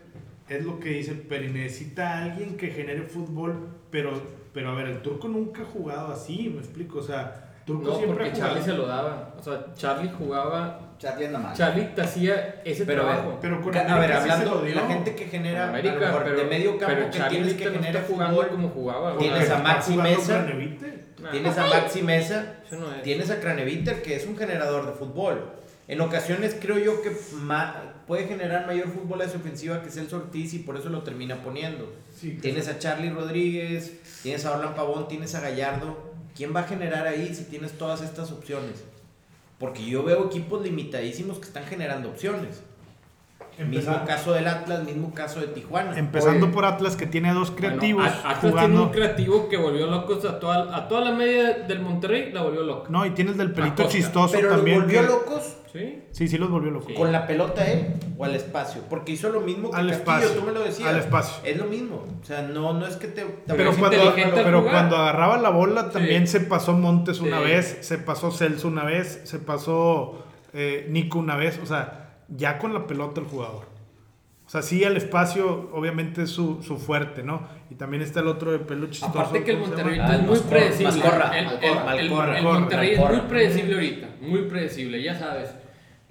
es lo que dice Peri, necesita alguien que genere fútbol, pero, pero a ver, el turco nunca ha jugado así, me explico, o sea, turco No, siempre porque. Charlie se lo daba. O sea, Charlie jugaba. Charlie anda mal. Charlie te hacía ese Pero, trabajo. Pero con a ver, hablando de la gente que genera, América, mejor, pero, de medio campo pero que Charlie tienes que no generar está jugando fútbol, como jugaba. Tienes a Maxi Mesa. Nah, tienes a Maxi Mesa, no. Tienes a Craneviter, que es un generador de fútbol. En ocasiones creo yo que puede generar mayor fútbol a su ofensiva que Celso Ortiz y por eso lo termina poniendo. Sí, Tienes a Charlie Rodríguez, tienes a Orlan Pavón, tienes a Gallardo. ¿Quién va a generar ahí si tienes todas estas opciones? Porque yo veo equipos limitadísimos que están generando opciones. Mismo Empezando, caso del Atlas, mismo caso de Tijuana. empezando Oye. por Atlas que tiene dos creativos Bueno, At- Atlas tiene jugando. un creativo que volvió locos a toda, a toda la media del Monterrey, la volvió loca. No, y tienes del pelito chistoso Pero los también. volvió que- locos ¿Sí? Sí, sí los volvió locos. Sí. con la pelota él o al espacio. Porque hizo lo mismo que Al Castillo, espacio, tú me lo decías. al espacio. Es lo mismo. O sea, no, no es que te... te- Pero, es cuando, pero jugar. cuando agarraba la bola también Sí. se pasó Montes una Sí. vez, se pasó Celso una vez, se pasó eh, Nico una vez. O sea, ya con la pelota el jugador. O sea, sí, al espacio obviamente es su, su fuerte, ¿no? Y también está el otro de pelo chistoso. Aparte que el ¿cómo se Monterrey? Ah, es muy predecible. Mascorra, el, Malcorra, el- el- Malcorra. el Monterrey es muy predecible ahorita, muy predecible, ya sabes.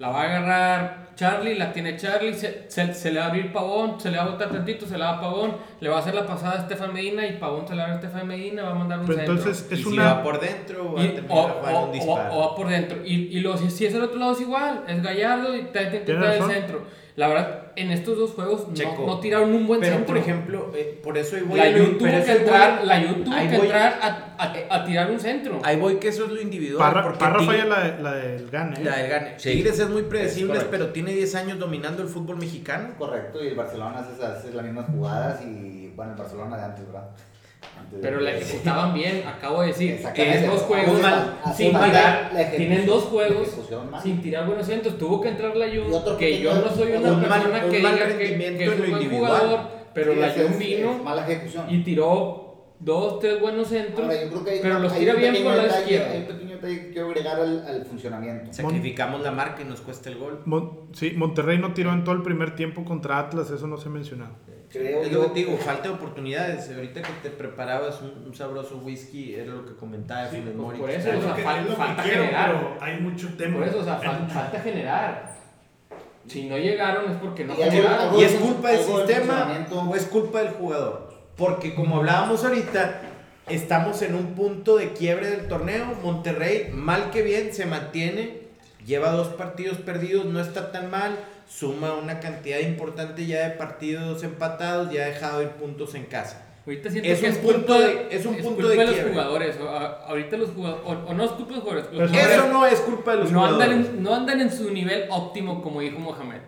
La va a agarrar Charlie, la tiene Charlie, se, se- se le va a abrir Pavón, se le va a botar tantito, se le va a Pavón, le va a hacer la pasada a Estefan Medina y Pavón se le va a dar a Estefan Medina, va a mandar un Pero centro. entonces y es si una... va por dentro, va a Y- terminar o, o- un o- disparo. o va por dentro. Y, y lo, si, si es el otro lado es igual, es Gallardo y te Tienes intenta el razón. centro. La verdad, en estos dos juegos no, no tiraron un buen pero, centro. por ejemplo, eh, por eso ahí voy. la Jun tuvo que eso voy- entrar, la tuvo que voy- entrar a, a- a tirar un centro. Ahí voy que eso es lo individual. Parra, porque Parra Tigre- falla la, la del Gane. ¿eh? la del Gane. Sí. Tigres es muy predecible, correcto. pero tiene 10 años dominando el fútbol mexicano. Correcto, y el Barcelona hace, hace las mismas jugadas y bueno, el Barcelona de antes, ¿verdad? Pero la ejecutaban bien, acabo de decir. Tienen dos juegos mal. Sin tirar. Tienen dos juegos sin tirar buenos centros. Tuvo que entrar la Jun, que yo no soy una un persona que diga que, es un buen jugador, pero Sí, la Jun vino es y tiró dos, tres buenos centros. Ahora, yo creo que hay, pero los tira bien por la izquierda. Detalle que quiero agregar al, al funcionamiento. Sacrificamos la marca y nos cuesta el gol. Mon- sí, Monterrey no tiró en todo el primer tiempo contra Atlas, eso no se ha mencionado. Creo Es yo lo que te digo, falta de oportunidades. Ahorita que te preparabas un, un sabroso whisky, era lo que comentaba Sí, Funes por- Mori. por eso, o sea, Es lo que- fal- es lo que falta quiero, generar. pero hay mucho tema. Por eso, o sea, fal- falta generar. Si no llegaron es porque no Y algo- ¿Y es culpa del sistema o es culpa del jugador? Porque como hablábamos ahorita, estamos en un punto de quiebre del torneo. Monterrey, mal que bien, se mantiene. Lleva dos partidos perdidos, no está tan mal. Suma una cantidad importante ya de partidos empatados, ya ha dejado ir puntos en casa. Ahorita siento Es que un es punto de- es un punto culpa de de los jugadores. o- a- ahorita los jugadores, o, o no es culpa de los jugadores. los jugadores Eso no es culpa de los no jugadores. andan, en, no andan en su nivel óptimo, como dijo Mohamed.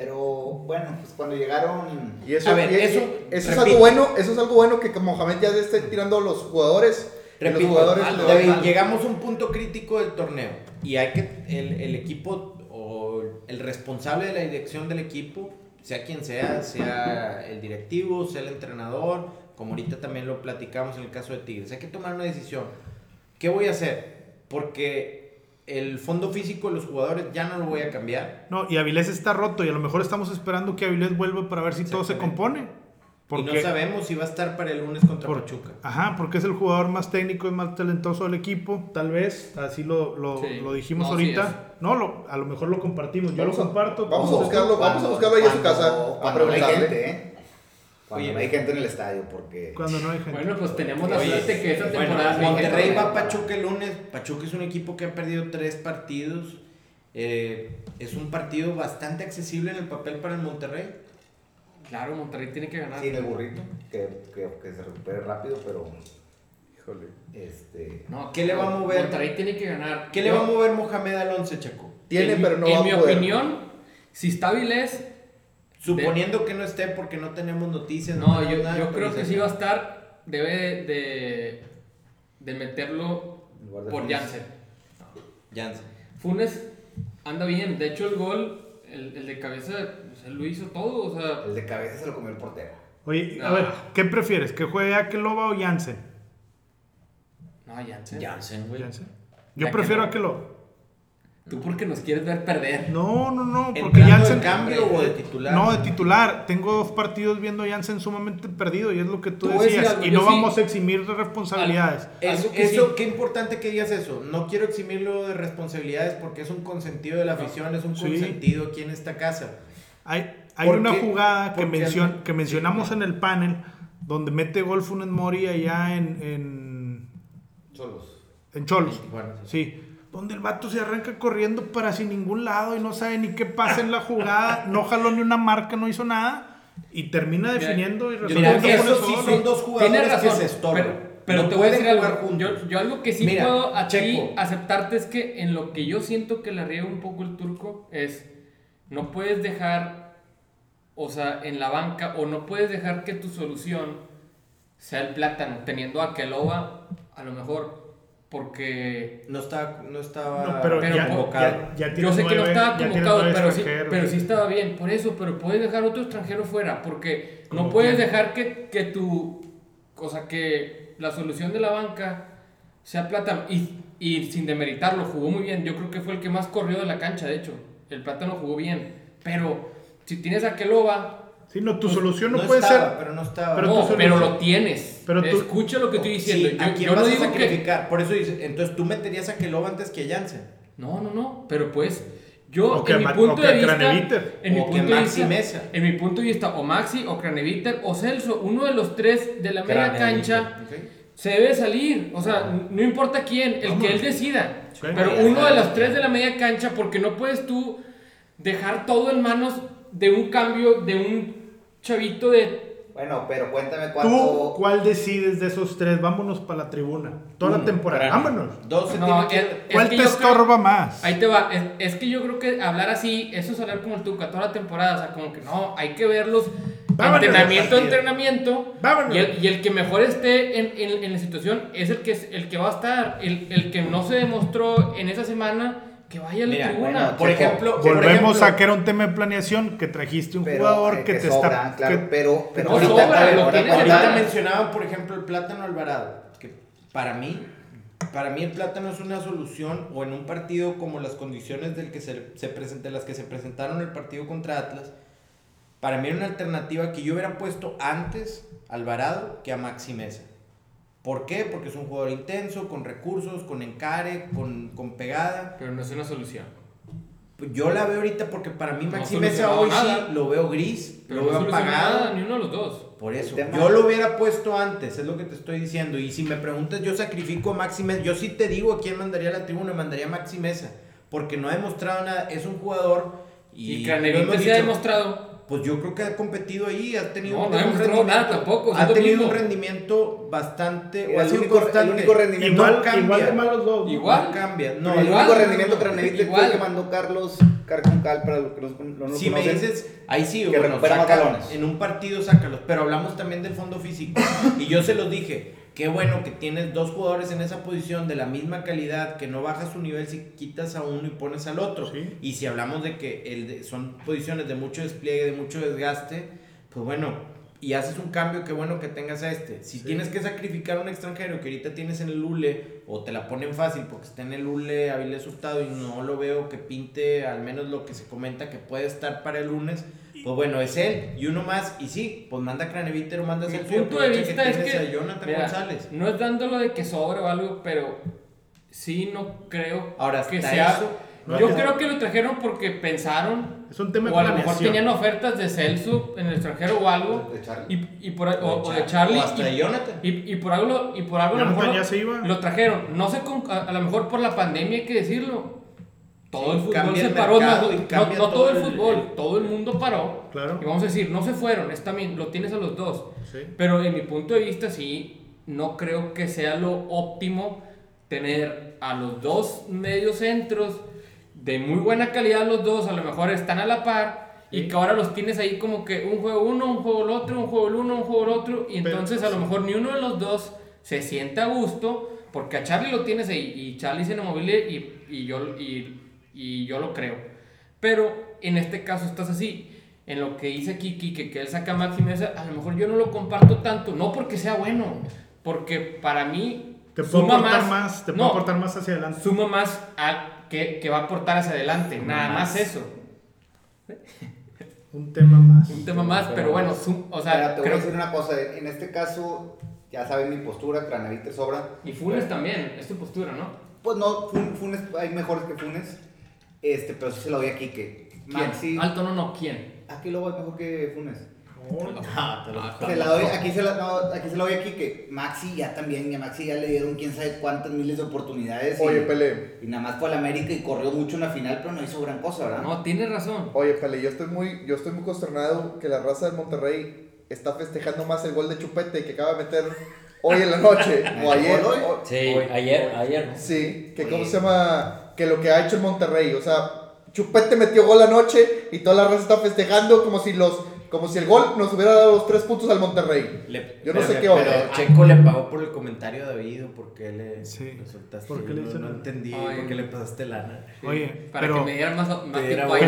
Pero bueno, pues cuando llegaron. Y eso, A ver, y- eso, eso es repito. algo bueno, eso es algo bueno que Mohamed ya esté tirando a los jugadores. y los Repito, jugadores David, van- llegamos a un punto crítico del torneo y hay que el, el equipo o el responsable de la dirección del equipo, sea quien sea, sea el directivo, sea el entrenador, como ahorita también lo platicamos en el caso de Tigres, hay que tomar una decisión. ¿Qué voy a hacer? Porque el fondo físico de los jugadores ya no lo voy a cambiar. No, y Avilés está roto y a lo mejor estamos esperando que Avilés vuelva para ver si todo se compone. Y no Porque, sabemos si va a estar para el lunes contra por- Pachuca. Ajá, porque es el jugador más técnico y más talentoso del equipo, tal vez, así lo, lo, Sí. lo dijimos No, sí ahorita. no, lo, a lo mejor lo compartimos, yo Vamos lo a- comparto. vamos a buscarlo, vamos a buscarlo ahí a su cuando- casa, a preguntarle. gente, ¿eh? Cuando Oye. no hay gente en el estadio, porque. Cuando no hay gente. Bueno, pues tenemos la Oye, suerte que esta Bueno, temporada. hay Monterrey va a Pachuca el lunes. Pachuca es un equipo que ha perdido tres partidos. Eh, es un partido bastante accesible en el papel para el Monterrey. Claro, Monterrey tiene que ganar. Sin el burrito, que, que, que se recupere rápido, pero. Híjole. Este. No, ¿Qué le va a mover? Monterrey tiene que ganar. ¿Qué le va a mover Mohamed al once, Chaco? Tiene, en, pero no en va a mi poder. opinión, si está Vilés, Suponiendo que no esté porque no tenemos noticias. no, yo, nada de yo creo que sí va a estar. Debe de, de, de meterlo por. Janssen. Jansen. Funes anda bien. De hecho, el gol el, el de cabeza, pues, él lo hizo todo, o sea, El de cabeza se lo comió el portero. Oye, a ver, ¿qué prefieres? ¿Que juegue Akeloba o Jansen? no, Jansen. Jansen, güey. Jansen. Yo Ya prefiero. Akeloba. Tú porque nos quieres ver perder. No, no, no, porque ¿Entrando de Jansen... cambio o de titular? No, de titular. Tengo dos partidos viendo a Jansen sumamente perdido y es lo que tú decías. algo, Y no sí- vamos a eximir de responsabilidades. Que eso, sí. qué importante que digas eso. No quiero eximirlo de responsabilidades porque es un consentido de la afición, es un Sí. consentido aquí en esta casa. Hay, hay ¿Por una qué? jugada que, mencion- al- que mencionamos en el panel donde mete gol Funes Mori allá en, en, Solos. en Cholos. Sí. Donde el vato se arranca corriendo para sin ningún lado y no sabe ni qué pasa en la jugada, no jaló ni una marca, no hizo nada y termina Mira, definiendo y yo- resolviendo Mira, el sí son dos jugadores razón, que se estorban. Pero, pero No te voy a decir algo. jugar juntos. Yo, yo algo que sí Mira, puedo a ti aceptarte es que en lo que yo siento que la riega un poco el turco es no puedes dejar, o sea, en la banca, o no puedes dejar que tu solución sea el plátano, teniendo a Keloba a lo mejor, porque No estaba, no estaba No, pero, Pero ya, por- ya- ya tiene yo sé que no estaba convocado, pero sí, pero sí estaba bien. Por eso, pero puedes dejar otro extranjero fuera, porque no puedes quién. dejar que, que tu, o sea, que la solución de la banca sea Plátano. Y, y sin demeritarlo, jugó muy bien. Yo creo que fue el que más corrió de la cancha, de hecho. El Plátano jugó bien. Pero si tienes a Keloba, Sí, no, tu Pues, solución no, no puede estaba, ser. pero no estaba. Pero no, tu pero lo tienes. pero tú- Escucha lo que estoy diciendo. Sí, ¿a yo quién yo no a digo que. Por eso dice, entonces tú meterías a Keloba antes que a Jansen. No, no, no, pero pues yo O que en mi punto o que de vista, en mi O que punto de Maxi vista, Mesa. en mi punto de vista o Maxi o Craneviter o Celso, uno de los tres de la media cancha se debe salir, o sea, no importa quién, el que él decida, pero uno de los tres de la media cancha porque no puedes tú dejar todo en manos de un cambio de un chavito de Bueno, pero cuéntame ¿Tú cuánto. cuál decides de esos tres? Vámonos para la tribuna. Toda la Uno, temporada. Vámonos. Dos No, es- ¿Cuál que te creo- estorba más? Ahí te va, es, es que yo creo que hablar así, eso es hablar como el Tuca toda la temporada, o sea, como que no, hay que verlos Vámonos entrenamiento entrenamiento, Vámonos. y el, y el que mejor esté en, en- en la situación es el que, es- el que va a estar, el, el que no se demostró en esa semana, que vaya a la Mira, tribuna. bueno, Por Checo, ejemplo, por Volvemos ejemplo, a que era un tema de planeación, que trajiste un pero, jugador eh, que, te sobra, está... claro, que- pero, pero No ahorita, sobra, lo Ahorita ahorita. mencionaban, por ejemplo, el plátano Alvarado, que para mí, para mí el plátano es una solución, o en un partido como las condiciones del que se, se presente, las que se presentaron en el partido contra Atlas, para mí era una alternativa que yo hubiera puesto antes Alvarado que a Maxi Mesa. ¿Por qué? Porque es un jugador intenso, con recursos, con encare, con, con pegada. Pero no es una solución. Pues Yo la veo ahorita porque para mí No Maxi Mesa solucionó hoy nada. sí lo veo gris, Pero lo no veo apagado. nada, ni uno de los dos. Por eso, yo lo hubiera puesto antes, es lo que te estoy diciendo. Y si me preguntas, yo sacrifico a Maxi Mesa. Yo sí te digo a quién mandaría a la tribuna, mandaría a Maxi Mesa. Porque no ha demostrado nada, es un jugador. Y, Y, Craneviter se ha demostrado. Pues yo creo que ha competido ahí, ha tenido No, un no ha buen demostrado nada rendimiento. tampoco, Ha lo tenido un rendimiento bastante. Ha el sido único- el constante. único rendimiento- igual, no cambia. igual de malos dos. Igual. No cambia. No, el igual, único rendimiento no, Craneviter fue igual. el que mandó Carlos Carconcal para los que no, no nos Si me dices, ahí sí, que bueno, saca- en un partido sácalos, pero hablamos también del fondo físico. y yo se los dije, qué bueno que tienes dos jugadores en esa posición de la misma calidad, que no bajas su nivel si quitas a uno y pones al otro. Sí. Y si hablamos de que el de- son posiciones de mucho despliegue, de mucho desgaste, pues bueno, y haces un cambio, qué bueno que tengas a este. Si tienes que sacrificar a un extranjero que ahorita tienes en el Lule, o te la ponen fácil porque está en el Lule Avilés Hurtado y no lo veo que pinte al menos lo que se comenta que puede estar para el lunes, pues bueno, es él y uno más. Y sí, pues manda a Craneviter o manda a Mi Celso y punto de vista es tienes que a Jonathan mira, González. no es dándolo de que sobra o algo, pero sí no creo Ahora, que sea. eso, no, yo creo que lo trajeron porque pensaron Es un tema o a lo mejor tenían ofertas de Celso en el extranjero o algo De Charlie. y, y por, o, O de Charlie o hasta y, de Jonathan. y, y por algo lo- y por algo a lo mejor ya se iba. lo trajeron no sé con- a, a lo mejor por la pandemia hay que decirlo todo el fútbol cambia se el paró, no, mercado no- cambia no todo todo el el- fútbol, todo el mundo paró. Claro. Y vamos a decir, no se fueron, es también, lo tienes a los dos. Sí. Pero en mi punto de vista, sí, no creo que sea lo óptimo tener a los dos medios centros de muy buena calidad los dos, a lo mejor están a la par. Y que ahora los tienes ahí como que un juego uno, un juego el otro, un juego el uno, un juego el otro. Y Pero- entonces a lo mejor ni uno de los dos se siente a gusto. Porque a Charlie lo tienes ahí. Y Charlie se inmobile y, y, yo, y, y yo lo creo. Pero en este caso estás así. En lo que dice Kiki, que, que él saca Maxi Mesa, a lo mejor yo no lo comparto tanto. No porque sea bueno, porque para mí Te puedo suma aportar más, te puedo no, aportar más hacia adelante. suma más a, que, que va a aportar hacia adelante. Nada más eso. Un tema más. Un tema más, pero bueno, sum- o Mira, sea, te voy a creo decir una cosa. En este caso, ya saben mi postura, Cranavite sobra. Y Funes también, es tu postura, ¿no? Pues no, Fun- Funes, hay mejores que Funes. Este, pero sí se lo doy a Quique. ¿Quién? Maxi. Alto no, no, ¿quién? Aquí lo voy mejor que Funes. Ah, Se la doy, aquí, se la, no, aquí se la doy a Quique. Maxi ya también, y a Maxi ya le dieron quién sabe cuántas miles de oportunidades. y- Oye, Pele. Y nada más fue al América y corrió mucho en la final, pero no hizo gran cosa, ¿verdad? No, tienes razón. Oye, Pele, yo estoy muy, yo estoy muy consternado que la raza del Monterrey está festejando más el gol de Chupete que acaba de meter hoy en la noche o ayer. ¿Hoy? Sí, ayer, ayer. ¿no? Sí, que cómo se llama, que lo que ha hecho el Monterrey, o sea, Chupete metió gol anoche y toda la raza está festejando como si los, como si el gol nos hubiera dado los tres puntos al Monterrey. Le- Yo no sé qué onda. Pero Checo le pagó por el comentario a David o por qué le, Sí. le soltaste. ¿Por qué le no, entendí Ay. por qué le pasaste lana. Oye, Para pero- que me dieran más, más tiempo ahí.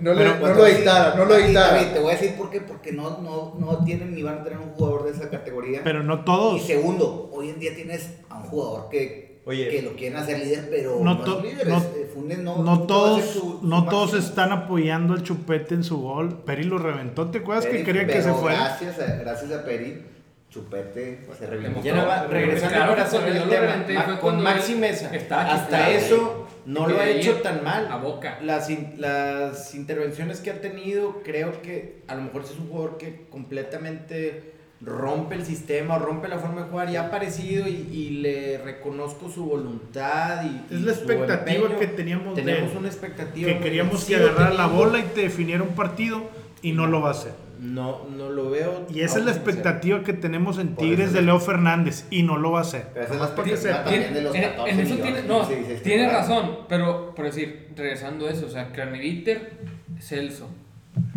No lo editara, no lo editara. David, te voy a decir por qué, porque no, no, no tienen ni van a tener un jugador de esa categoría. pero no y todos. segundo, hoy en día tienes a un jugador que, Oye. que lo quieren hacer líder, pero No no, to- es líder. no- eh, no, No va todos, su- su no todos están apoyando al Chupete en su gol. Peri lo reventó. ¿Te acuerdas que quería que se fuera? Gracias a, gracias a Peri, Chupete se revivió. Ya más, regresando Claro, el lo tema, reventé Ma- fue con Maxi Mesa, hasta eso no lo ha hecho tan mal. a boca. Las, in- las intervenciones que ha tenido, creo que a lo mejor es un jugador que completamente rompe el sistema o rompe la forma de jugar y ha aparecido y, y le reconozco su voluntad y, Es y la expectativa empeño. que teníamos de tenemos él. una expectativa Que queríamos que agarrara la bola y te definiera un partido y no lo va a hacer. no no lo veo Y esa es la expectativa que tenemos en Tigres de Leo Fernández y no lo va a hacer. Pero esa es la Nomás porque expectativa sepa. también de los en, 14 en eso millones, tiene, razón, pero por decir, regresando a eso, o sea, Craneviter, Celso,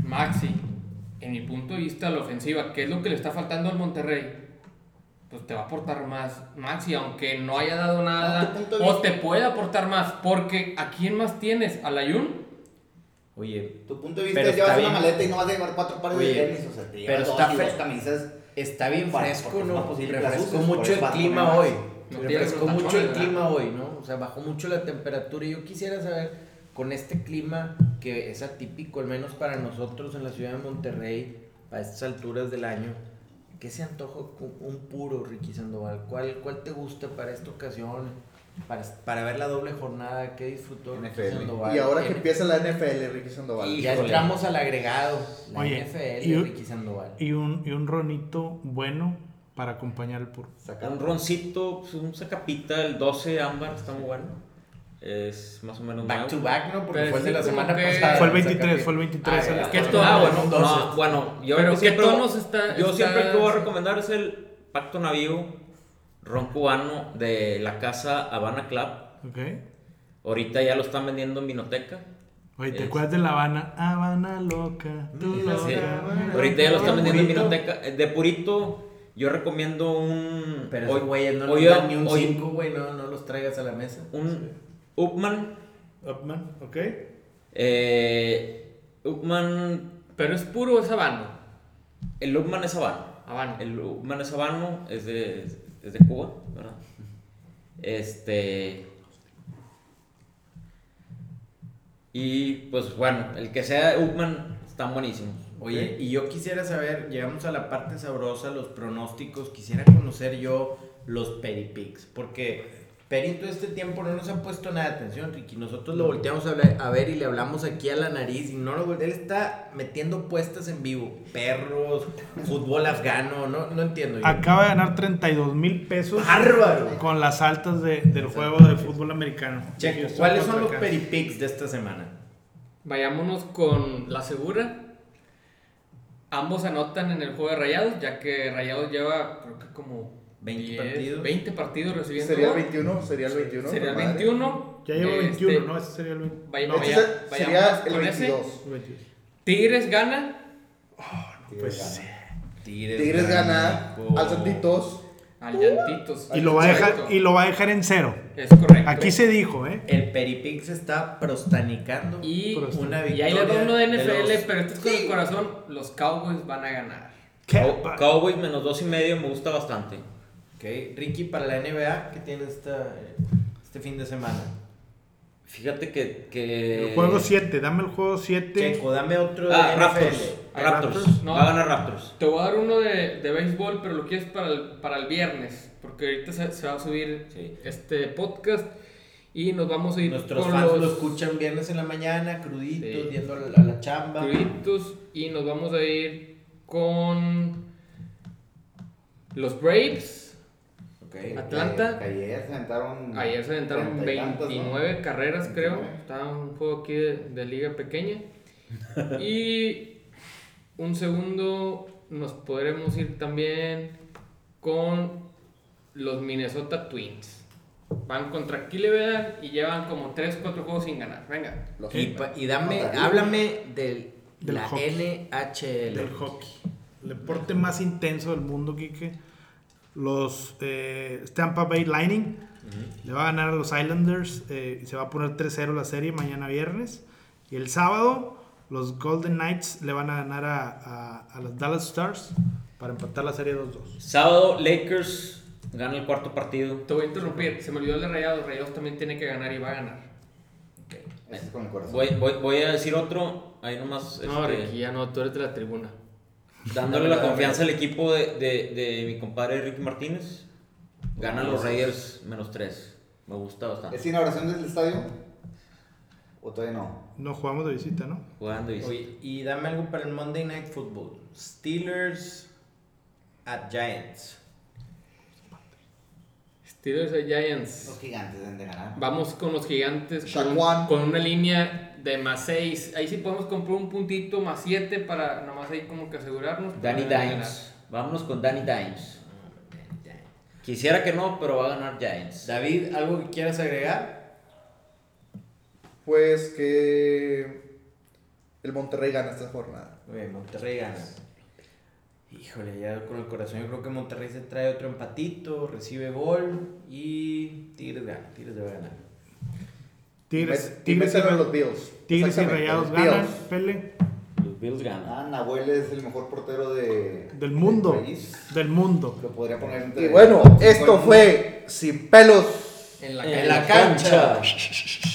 Maxi, en mi punto de vista, la ofensiva, ¿qué es lo que le está faltando al Monterrey? Pues te va a aportar más Maxi, aunque no haya dado nada, de o te puede aportar más, porque ¿a quién más tienes? ¿Al Ayun? Oye, Tu punto de vista es llevas una bien. maleta y no vas a llevar cuatro pares Oye, de tenis, o sea, te pero está camisas. Está bien fresco, ¿no? que Refrescó mucho el clima hoy. Refrescó tienes mucho el clima hoy, ¿no? O sea, bajó mucho la temperatura. Y yo quisiera saber, con este clima que es atípico, al menos para nosotros en la ciudad de Monterrey, a estas alturas del año, ¿qué se antoja un puro, Ricky Sandoval? ¿Cuál, cuál te gusta para esta ocasión? Para, para ver la doble jornada, ¿qué disfrutó Ricky NFL. Sandoval? Y ahora que empieza la NFL, Ricky Sandoval. Y ya Híjole. entramos al agregado, la Oye, NFL, y- Ricky Sandoval. Y un, y un ronito bueno para acompañar el puro. Un roncito, pues, un sacapita, el 12 ámbar, está muy bueno. Es más o menos Back nuevo. to back, ¿no? Porque Pero fue el de la semana que- pasada. Fue el o sea, 23, que- fue el 23. Ah, el- ya. ¿Qué Ah, bueno, no, bueno, yo Pero que ¿qué siempre, tonos está- yo está- siempre que voy a recomendar es el Pacto Navío Ron Cubano de la casa Habana Club. Ok. Ahorita ya lo están vendiendo en Vinoteca. Oye, ¿te Es- acuerdas de La Habana? Habana loca, tú loca. Sí. Habana Ahorita ya lo están vendiendo en Purito. Vinoteca. Eh, De Purito, yo recomiendo un. Pero hoy- güeyes no hoy- dan ni un hoy- 5, güey, no, no los traigas a la mesa. Un Upman. Upman, ok. Eh, Upman. Pero es puro o es habano. El Upman es habano. Habano. El Upman es habano, es de, es de Cuba, ¿verdad? Este. Y pues bueno, el que sea Upman están buenísimos. Oye, y yo quisiera saber, llegamos a la parte sabrosa, los pronósticos, quisiera conocer yo los Peripics, porque Peri todo este tiempo no nos ha puesto nada de atención, Ricky. Nosotros lo volteamos a, hablar- a ver y le hablamos aquí a la nariz y no lo Él está metiendo puestas en vivo, perros, fútbol afgano, no, no entiendo. yo. Acaba de ganar 32 mil pesos ¡Bárbaro! con las altas de- del juego de fútbol americano. Checo, ¿cuáles son los. Peripics de esta semana? Vayámonos con la segura. Ambos anotan en el juego de Rayados, ya que Rayados lleva, creo que como 20 partidos. 20 partidos recibiendo. Sería el gol. 21, sería el 21. Sería el madre. 21. Ya llevo Este, 21, ¿no? Ese sería el 20. vaya- no, Este vaya- se- sería el con ese. 22. 22. Tigres gana. Pues sí. Tigres gana al Santitos. Al llantitos. Y lo, va a dejar, y lo va a dejar en cero. Es correcto. Aquí se dijo, ¿eh? El Peripix está prostanicando Y, una y victoria. ahí le va uno de NFL, los- pero este es con el corazón. Los Cowboys van a ganar. ¿Qué? Cow- Cowboys menos dos y medio me gusta bastante. Ok, Ricky, para la NBA, ¿qué tiene esta, este fin de semana? Fíjate que. que... El juego 7, dame el juego 7. Checo, dame otro de Ah, NFL. Raptors. Raptors. Raptors, no. Va a ganar Raptors. Te voy a dar uno de, de béisbol, pero lo quieres para el, para el viernes. Porque ahorita se, se va a subir Sí. este podcast. Y nos vamos a ir Nuestros con fans los lo escuchan viernes en la mañana, cruditos, Sí. yendo a la, a la chamba. cruditos, Y nos vamos a ir con los Braves. Atlanta. Que ayer se aventaron. Ayer se aventaron treinta y tantas, ¿no? 29 carreras, creo. 29. Estaba un juego aquí de, de liga pequeña. y un segundo, nos podremos ir también con los Minnesota Twins. Van contra Cleveland y llevan como 3, 4 juegos sin ganar. Venga. Los- Y, pa- y dame, háblame del, Del la hockey. NHL. del hockey. El deporte más intenso del mundo, Kike. Los eh, Tampa Bay Lightning le va a ganar a los Islanders eh, y se va a poner 3-0 la serie mañana viernes. Y el sábado, los Golden Knights le van a ganar a, a, a los Dallas Stars para empatar la serie 2-2. Sábado, Lakers gana el cuarto partido. Te voy a interrumpir. Se me olvidó el de Rayados. Rayados también tiene que ganar y va a ganar. Corazón. Voy, voy, voy a decir otro. Ahí nomás. No, este, Ricky, ya no. Tú eres de la tribuna. Dándole la confianza al equipo de, de, de mi compadre Ricky Martínez. Ganan los Raiders menos tres. Me gusta ¿Es bastante. inauguración del estadio? ¿O todavía no? No jugamos de visita, ¿no? Jugando y Oye, y dame algo para el Monday Night Football. Steelers at Giants. Steelers y Giants. Los gigantes deben de ganar. Vamos con los gigantes con una línea de más 6. Ahí sí podemos comprar un puntito más 7 para nomás ahí como que asegurarnos. Danny. Dimes. Vámonos con Danny Dimes. Quisiera que no, pero va a ganar Giants. David, ¿algo que quieras agregar? Pues que el Monterrey gana esta jornada. Muy bien, Monterrey gana. Híjole, ya con el corazón yo creo que Monterrey se trae otro empatito, recibe gol y Tigres gana. Tigres debe ganar. Tigres, Y Tigres, y, los Bills. Tigres y Rayados los ganan. Bills. Pele. Los Bills ganan. Ah, Nahuel es el mejor portero de, Del mundo. país. Del mundo. Lo podría poner entre Y bueno, esto del fue Sin Pelos En la En la cancha.